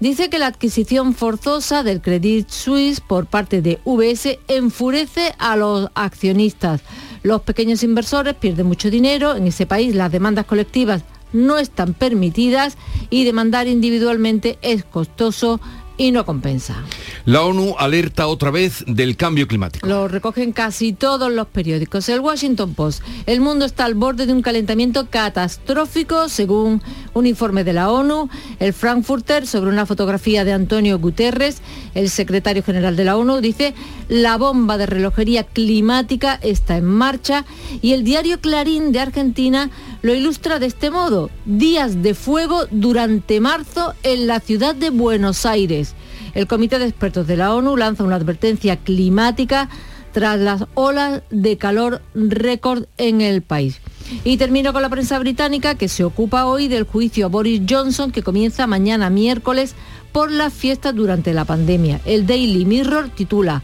dice que la adquisición forzosa del Credit Suisse por parte de VS enfurece a los accionistas. Los pequeños inversores pierden mucho dinero. En ese país las demandas colectivas no están permitidas y demandar individualmente es costoso y no compensa. La ONU alerta otra vez del cambio climático. Lo recogen casi todos los periódicos. El Washington Post. El mundo está al borde de un calentamiento catastrófico, según un informe de la ONU. El Frankfurter, sobre una fotografía de Antonio Guterres, el secretario general de la ONU, dice, la bomba de relojería climática está en marcha. Y el diario Clarín de Argentina lo ilustra de este modo. Días de fuego durante marzo en la ciudad de Buenos Aires. El Comité de Expertos de la ONU lanza una advertencia climática tras las olas de calor récord en el país. Y termino con la prensa británica que se ocupa hoy del juicio a Boris Johnson que comienza mañana miércoles por las fiestas durante la pandemia. El Daily Mirror titula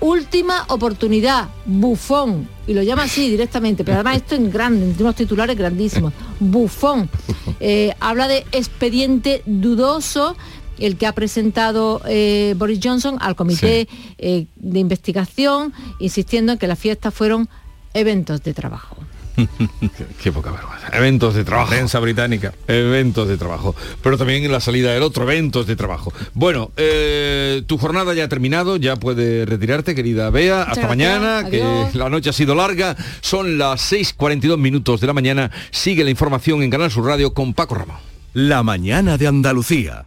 Última oportunidad, bufón, y lo llama así directamente, pero además esto en grande, en unos titulares grandísimos, bufón. Eh, habla de expediente dudoso el que ha presentado eh, Boris Johnson al comité eh, de investigación, insistiendo en que las fiestas fueron eventos de trabajo. qué, qué poca vergüenza. Eventos de trabajo. Prensa británica. Eventos de trabajo. Pero también en la salida del otro, eventos de trabajo. Bueno, eh, tu jornada ya ha terminado, ya puedes retirarte, querida Bea. Hasta gracias. mañana, que la noche ha sido larga. Son las 6.42 minutos de la mañana. Sigue la información en Canal Sur Radio con Paco Ramón. La mañana de Andalucía.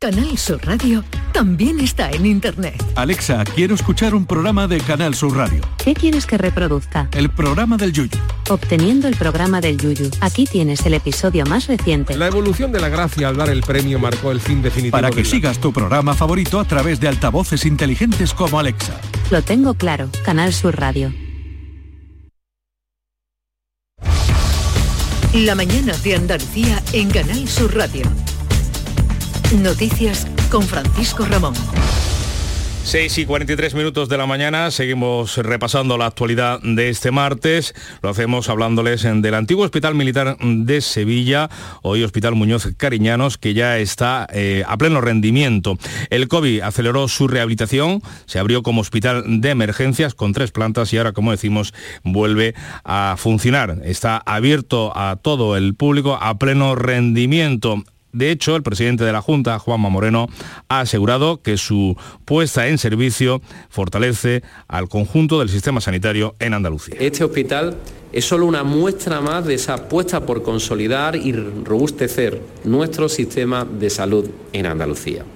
Canal Sur Radio también está en Internet. Alexa, quiero escuchar un programa de Canal Sur Radio. ¿Qué quieres que reproduzca? El programa del Yuyu. Obteniendo el programa del Yuyu. Aquí tienes el episodio más reciente. La evolución de la gracia al dar el premio marcó el fin definitivo. Para que de la- sigas tu programa favorito a través de altavoces inteligentes como Alexa. Lo tengo claro. Canal Sur Radio. La mañana de Andalucía en Canal Sur Radio. Noticias con Francisco Ramón. 6 y 43 minutos de la mañana, seguimos repasando la actualidad de este martes. Lo hacemos hablándoles en- del antiguo Hospital Militar de Sevilla, hoy Hospital Muñoz Cariñanos, que ya está eh, a pleno rendimiento. El COVID aceleró su rehabilitación, se abrió como hospital de emergencias con tres plantas y ahora, como decimos, vuelve a funcionar. Está abierto a todo el público a pleno rendimiento De hecho, el presidente de la Junta, Juanma Moreno, ha asegurado que su puesta en servicio fortalece al conjunto del sistema sanitario en Andalucía. Este hospital es solo una muestra más de esa apuesta por consolidar y robustecer nuestro sistema de salud en Andalucía.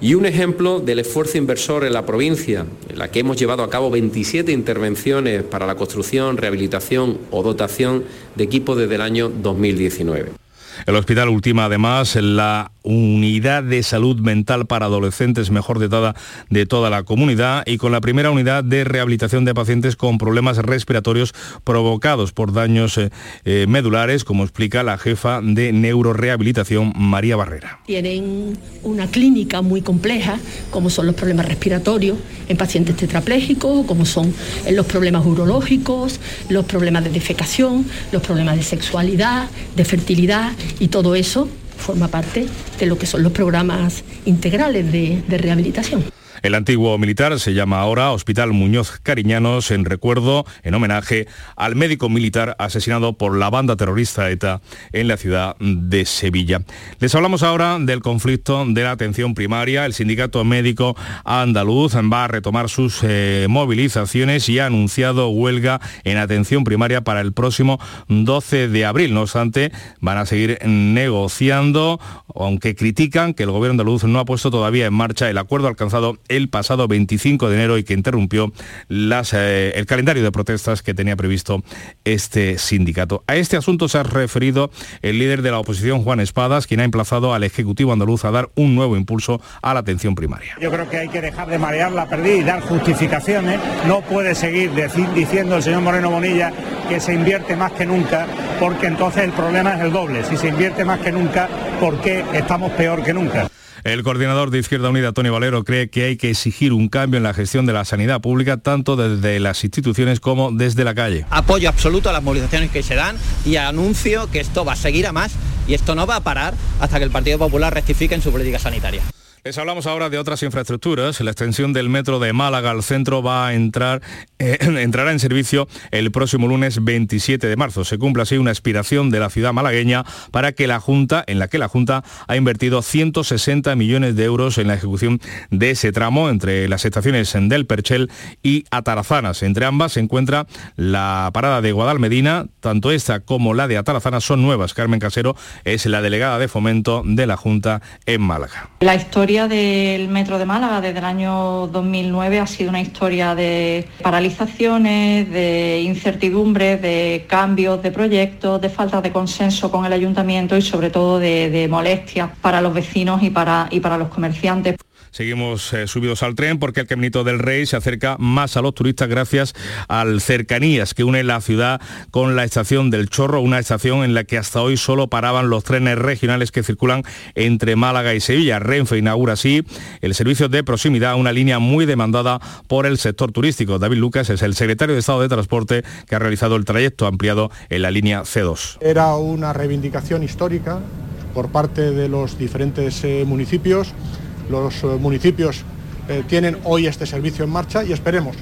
Y un ejemplo del esfuerzo inversor en la provincia, en la que hemos llevado a cabo 27 intervenciones para la construcción, rehabilitación o dotación de equipos desde el año 2019. El hospital ultima además la unidad de salud mental para adolescentes mejor dotada de toda la comunidad y con la primera unidad de rehabilitación de pacientes con problemas respiratorios provocados por daños eh, eh, medulares, como explica la jefa de neurorehabilitación María Barrera. Tienen una clínica muy compleja, como son los problemas respiratorios en pacientes tetraplégicos, como son los problemas urológicos, los problemas de defecación, los problemas de sexualidad, de fertilidad y todo eso forma parte de lo que son los programas integrales de, rehabilitación. El antiguo militar se llama ahora Hospital Muñoz Cariñanos en recuerdo, en homenaje al médico militar asesinado por la banda terrorista ETA en la ciudad de Sevilla. Les hablamos ahora del conflicto de la atención primaria. El sindicato médico andaluz va a retomar sus eh, movilizaciones y ha anunciado huelga en atención primaria para el próximo 12 de abril. No obstante, van a seguir negociando, aunque critican que el gobierno andaluz no ha puesto todavía en marcha el acuerdo alcanzado el pasado 25 de enero y que interrumpió las, eh, el calendario de protestas que tenía previsto este sindicato. A este asunto se ha referido el líder de la oposición, Juan Espadas, quien ha emplazado al Ejecutivo andaluz a dar un nuevo impulso a la atención primaria. Yo creo que hay que dejar de marear la perdida y dar justificaciones. No puede seguir diciendo el señor Moreno Bonilla que se invierte más que nunca, porque entonces el problema es el doble. Si se invierte más que nunca, ¿por qué estamos peor que nunca? El coordinador de Izquierda Unida, Tony Valero, cree que hay que exigir un cambio en la gestión de la sanidad pública, tanto desde las instituciones como desde la calle. Apoyo absoluto a las movilizaciones que se dan y anuncio que esto va a seguir a más y esto no va a parar hasta que el Partido Popular rectifique en su política sanitaria. Les hablamos ahora de otras infraestructuras. La extensión del metro de Málaga al centro va a entrar, eh, entrará en servicio el próximo lunes 27 de marzo. Se cumple así una aspiración de la ciudad malagueña para que la Junta, en la que la Junta ha invertido 160 millones de euros en la ejecución de ese tramo entre las estaciones del Perchel y Atarazanas. Entre ambas se encuentra la parada de Guadalmedina. Tanto esta como la de Atarazanas son nuevas. Carmen Casero es la delegada de fomento de la Junta en Málaga. La historia del Metro de Málaga desde el año 2009 ha sido una historia de paralizaciones, de incertidumbres, de cambios de proyectos, de falta de consenso con el ayuntamiento y sobre todo de, de molestias para los vecinos y para, y para los comerciantes. Seguimos eh, subidos al tren porque el Caminito del Rey se acerca más a los turistas gracias al cercanías que une la ciudad con la estación del Chorro, una estación en la que hasta hoy solo paraban los trenes regionales que circulan entre Málaga y Sevilla. Renfe inaugura así el servicio de proximidad, una línea muy demandada por el sector turístico. David Lucas es el secretario de Estado de Transporte que ha realizado el trayecto ampliado en la línea C2. Era una reivindicación histórica por parte de los diferentes eh, municipios los eh, municipios eh, tienen hoy este servicio en marcha y esperemos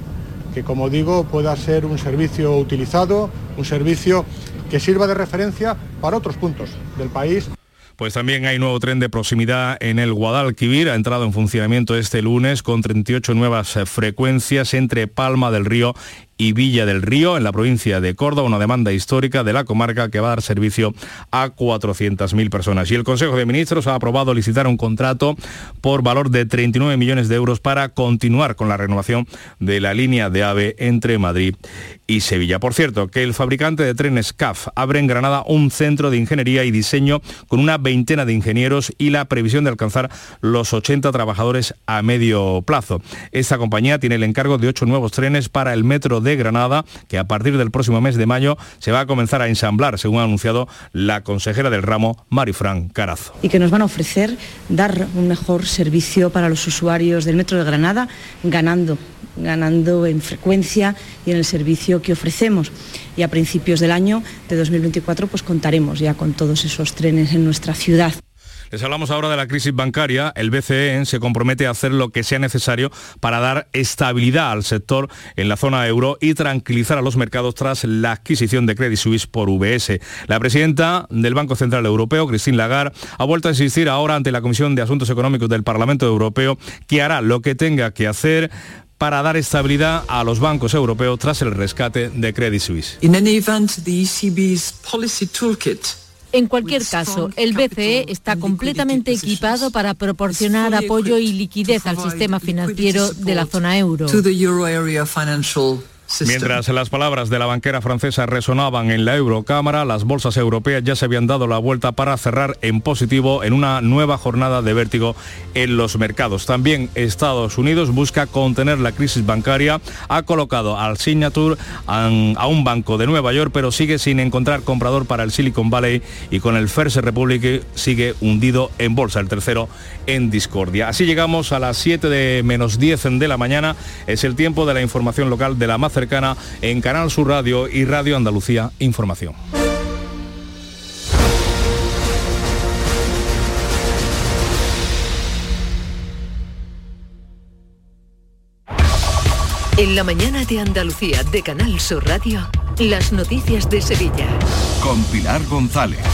que, como digo, pueda ser un servicio utilizado, un servicio que sirva de referencia para otros puntos del país. Pues también hay nuevo tren de proximidad en el Guadalquivir. Ha entrado en funcionamiento este lunes con 38 nuevas eh, frecuencias entre Palma del Río y Villa del Río, en la provincia de Córdoba, una demanda histórica de la comarca que va a dar servicio a 400.000 personas. Y el Consejo de Ministros ha aprobado licitar un contrato por valor de 39 millones de euros para continuar con la renovación de la línea de AVE entre Madrid y Sevilla. Por cierto, que el fabricante de trenes CAF abre en Granada un centro de ingeniería y diseño con una veintena de ingenieros y la previsión de alcanzar los 80 trabajadores a medio plazo. Esta compañía tiene el encargo de ocho nuevos trenes para el metro de Granada, que a partir del próximo mes de mayo se va a comenzar a ensamblar, según ha anunciado la consejera del ramo, Marifran Carazo. Y que nos van a ofrecer dar un mejor servicio para los usuarios del metro de Granada, ganando ganando en frecuencia y en el servicio que ofrecemos. Y a principios del año de 2024 pues contaremos ya con todos esos trenes en nuestra ciudad. Les hablamos ahora de la crisis bancaria. El BCE se compromete a hacer lo que sea necesario para dar estabilidad al sector en la zona euro y tranquilizar a los mercados tras la adquisición de Credit Suisse por VS. La presidenta del Banco Central Europeo, Christine Lagarde, ha vuelto a insistir ahora ante la Comisión de Asuntos Económicos del Parlamento Europeo que hará lo que tenga que hacer para dar estabilidad a los bancos europeos tras el rescate de Credit Suisse. En cualquier caso, el BCE está completamente equipado para proporcionar apoyo y liquidez al sistema financiero de la zona euro. Mientras las palabras de la banquera francesa resonaban en la Eurocámara, las bolsas europeas ya se habían dado la vuelta para cerrar en positivo en una nueva jornada de vértigo en los mercados. También Estados Unidos busca contener la crisis bancaria, ha colocado al Signature a un banco de Nueva York, pero sigue sin encontrar comprador para el Silicon Valley y con el First Republic sigue hundido en bolsa, el tercero en discordia. Así llegamos a las 7 de menos 10 de la mañana, es el tiempo de la información local de la más cercana en Canal Sur Radio y Radio Andalucía Información. La mañana de Andalucía de Canal Sur Radio, las noticias de Sevilla. Con Pilar González.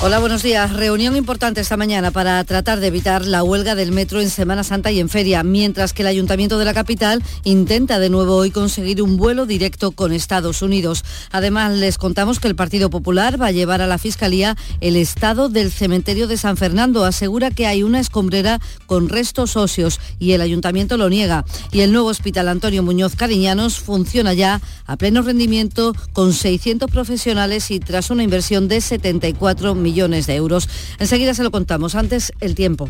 Hola, buenos días. Reunión importante esta mañana para tratar de evitar la huelga del metro en Semana Santa y en feria, mientras que el Ayuntamiento de la capital intenta de nuevo hoy conseguir un vuelo directo con Estados Unidos. Además, les contamos que el Partido Popular va a llevar a la Fiscalía el estado del cementerio de San Fernando. Asegura que hay una escombrera con restos óseos y el Ayuntamiento lo niega. Y el nuevo Hospital Antonio Muñoz Cariñanos funciona ya a pleno rendimiento con 600 profesionales y tras una inversión de 74 millones millones de euros. Enseguida se lo contamos. Antes, el tiempo.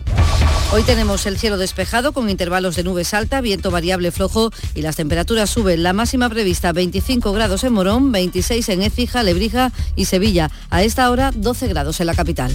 Hoy tenemos el cielo despejado con intervalos de nubes alta, viento variable flojo y las temperaturas suben. La máxima prevista 25 grados en Morón, 26 en Écija, Lebrija y Sevilla. A esta hora 12 grados en la capital.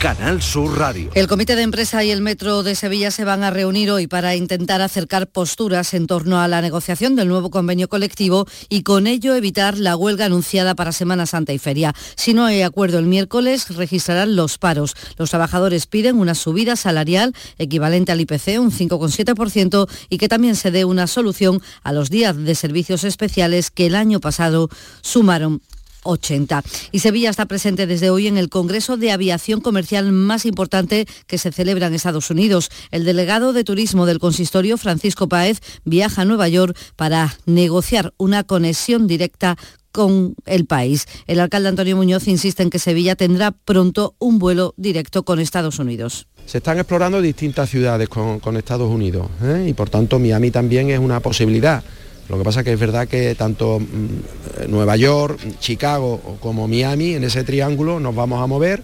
Canal Sur Radio. El Comité de Empresa y el Metro de Sevilla se van a reunir hoy para intentar acercar posturas en torno a la negociación del nuevo convenio colectivo y con ello evitar la huelga anunciada para Semana Santa y Feria. Si no hay acuerdo el miércoles, registrarán los paros. Los trabajadores piden una subida salarial equivalente al IPC, un 5,7%, y que también se dé una solución a los días de servicios especiales que el año pasado sumaron 80. Y Sevilla está presente desde hoy en el Congreso de Aviación Comercial más importante que se celebra en Estados Unidos. El delegado de turismo del consistorio, Francisco Páez, viaja a Nueva York para negociar una conexión directa con el país. El alcalde Antonio Muñoz insiste en que Sevilla tendrá pronto un vuelo directo con Estados Unidos. Se están explorando distintas ciudades con, Estados Unidos ¿eh? y por tanto Miami también es una posibilidad. Lo que pasa que es verdad que tanto mm, Nueva York, Chicago como Miami, en ese triángulo nos vamos a mover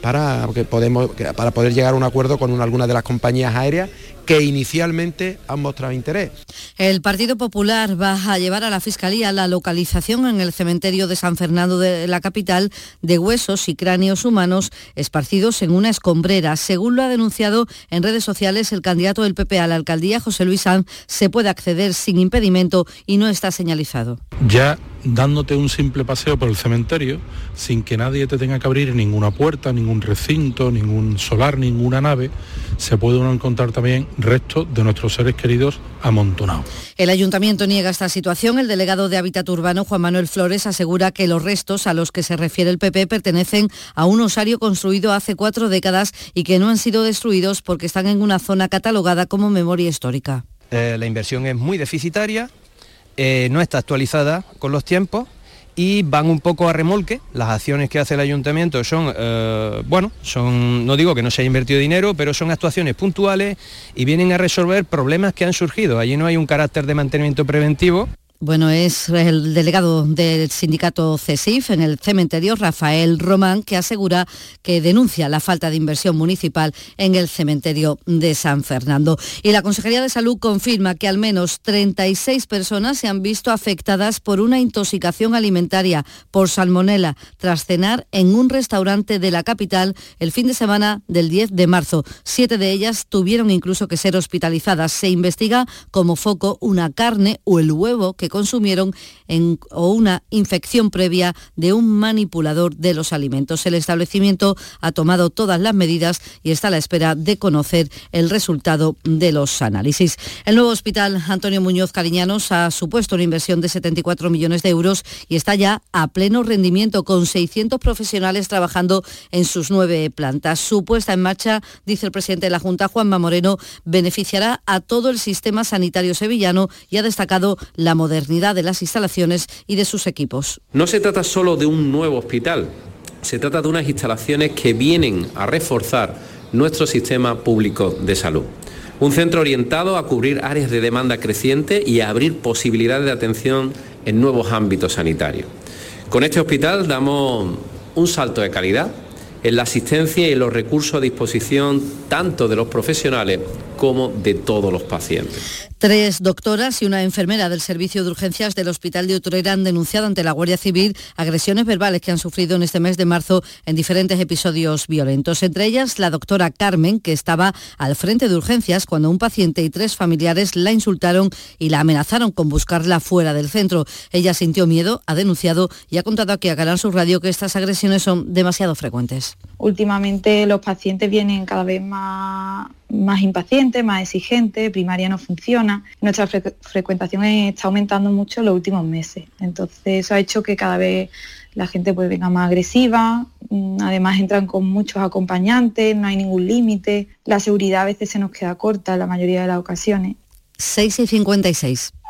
para, que podemos, para poder llegar a un acuerdo con algunas de las compañías aéreas que inicialmente han mostrado interés. El Partido Popular va a llevar a la Fiscalía la localización en el cementerio de San Fernando de la capital de huesos y cráneos humanos esparcidos en una escombrera. Según lo ha denunciado en redes sociales el candidato del PP a la alcaldía, José Luis Sanz, se puede acceder sin impedimento y no está señalizado. Ya dándote un simple paseo por el cementerio, sin que nadie te tenga que abrir ninguna puerta, ningún recinto, ningún solar, ninguna nave, se puede uno encontrar también restos de nuestros seres queridos amontonados. El ayuntamiento niega esta situación. El delegado de Hábitat Urbano, Juan Manuel Flores, asegura que los restos a los que se refiere el PP pertenecen a un osario construido hace cuatro décadas y que no han sido destruidos porque están en una zona catalogada como memoria histórica. Eh, la inversión es muy deficitaria, eh, no está actualizada con los tiempos y van un poco a remolque. Las acciones que hace el ayuntamiento son, eh, bueno, son, no digo que no se haya invertido dinero, pero son actuaciones puntuales y vienen a resolver problemas que han surgido. Allí no hay un carácter de mantenimiento preventivo. Bueno, es el delegado del sindicato CESIF en el cementerio, Rafael Román, que asegura que denuncia la falta de inversión municipal en el cementerio de San Fernando. Y la Consejería de Salud confirma que al menos 36 personas se han visto afectadas por una intoxicación alimentaria por salmonela tras cenar en un restaurante de la capital el fin de semana del 10 de marzo. Siete de ellas tuvieron incluso que ser hospitalizadas. Se investiga como foco una carne o el huevo que consumieron o una infección previa de un manipulador de los alimentos. El establecimiento ha tomado todas las medidas y está a la espera de conocer el resultado de los análisis. El nuevo hospital Antonio Muñoz Cariñanos ha supuesto una inversión de 74 millones de euros y está ya a pleno rendimiento con 600 profesionales trabajando en sus nueve plantas. Su puesta en marcha, dice el presidente de la Junta, Juanma Moreno, beneficiará a todo el sistema sanitario sevillano y ha destacado la modernidad de las instalaciones y de sus equipos. No se trata solo de un nuevo hospital, se trata de unas instalaciones que vienen a reforzar nuestro sistema público de salud. Un centro orientado a cubrir áreas de demanda creciente y a abrir posibilidades de atención en nuevos ámbitos sanitarios. Con este hospital damos un salto de calidad en la asistencia y los recursos a disposición tanto de los profesionales como de todos los pacientes. Tres doctoras y una enfermera del servicio de urgencias del Hospital de Utrera han denunciado ante la Guardia Civil agresiones verbales que han sufrido en este mes de marzo en diferentes episodios violentos. Entre ellas, la doctora Carmen, que estaba al frente de urgencias cuando un paciente y tres familiares la insultaron y la amenazaron con buscarla fuera del centro. Ella sintió miedo, ha denunciado y ha contado aquí a Canal Sur Radio que estas agresiones son demasiado frecuentes. Últimamente los pacientes vienen cada vez más más impaciente, más exigente, primaria no funciona. Nuestra frecuentación está aumentando mucho en los últimos meses. Entonces eso ha hecho que cada vez la gente pues venga más agresiva, mm, además entran con muchos acompañantes, no hay ningún límite, la seguridad a veces se nos queda corta en la mayoría de las ocasiones. 6 y 56.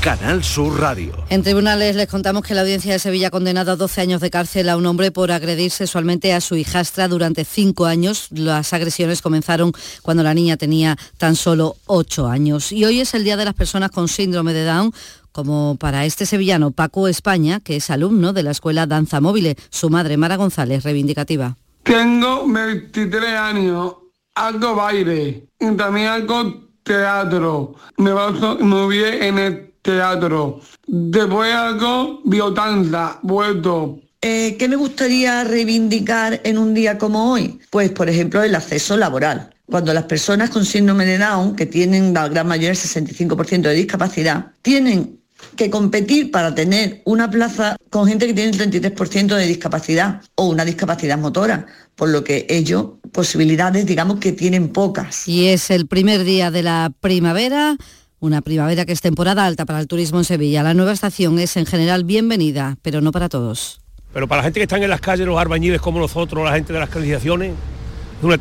Canal Sur Radio. En tribunales les contamos que la audiencia de Sevilla ha condenado a 12 años de cárcel a un hombre por agredir sexualmente a su hijastra durante 5 años. Las agresiones comenzaron cuando la niña tenía tan solo 8 años. Y hoy es el Día de las Personas con Síndrome de Down como para este sevillano Paco España, que es alumno de la Escuela Danza Móvil, su madre Mara González, reivindicativa. Tengo 23 años, hago baile y también hago teatro. Me muy bien en el teatro. Después algo, biotanza, vuelto. Eh, ¿Qué me gustaría reivindicar en un día como hoy? Pues, por ejemplo, el acceso laboral. Cuando las personas con síndrome de Down, que tienen la gran mayoría, el 65% de discapacidad, tienen que competir para tener una plaza con gente que tiene el 33% de discapacidad o una discapacidad motora, por lo que ellos posibilidades digamos que tienen pocas. Y es el primer día de la primavera. Una primavera que es temporada alta para el turismo en Sevilla. La nueva estación es en general bienvenida, pero no para todos. Pero para la gente que están en las calles, los arbañiles como nosotros, la gente de las canalizaciones,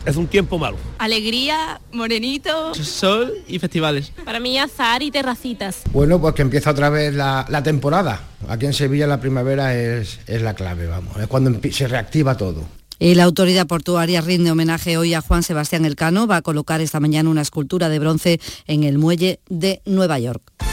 es, un tiempo malo. Alegría, morenito. Sol y festivales. Para mí azar y terracitas. Bueno, pues que empieza otra vez la, la temporada. Aquí en Sevilla la primavera es, es la clave, vamos. Es cuando se reactiva todo. Y la autoridad portuaria rinde homenaje hoy a Juan Sebastián Elcano. Va a colocar esta mañana una escultura de bronce en el muelle de Nueva York.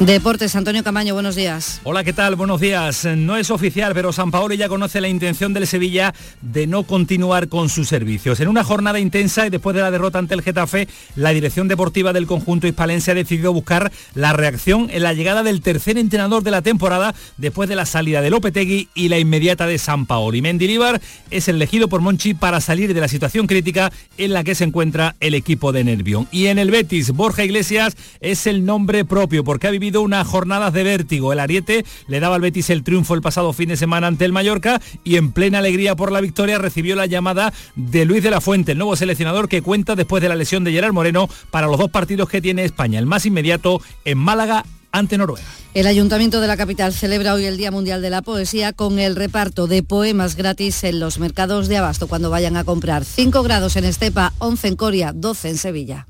Deportes, Antonio Camaño, buenos días. Hola, ¿qué tal? Buenos días. No es oficial, pero San Paolo ya conoce la intención del Sevilla de no continuar con sus servicios. En una jornada intensa y después de la derrota ante el Getafe, la dirección deportiva del conjunto hispalense ha decidido buscar la reacción en la llegada del tercer entrenador de la temporada después de la salida de Lopetegui y la inmediata de San Paolo. Y Mendilibar es elegido por Monchi para salir de la situación crítica en la que se encuentra el equipo de Nervión. Y en el Betis, Borja Iglesias es el nombre propio porque ha vivido unas jornadas de vértigo. El Ariete le daba al Betis el triunfo el pasado fin de semana ante el Mallorca y en plena alegría por la victoria recibió la llamada de Luis de la Fuente, el nuevo seleccionador que cuenta después de la lesión de Gerard Moreno para los dos partidos que tiene España. El más inmediato en Málaga ante Noruega. El Ayuntamiento de la capital celebra hoy el Día Mundial de la Poesía con el reparto de poemas gratis en los mercados de abasto cuando vayan a comprar. 5 grados en Estepa, 11 en Coria, 12 en Sevilla.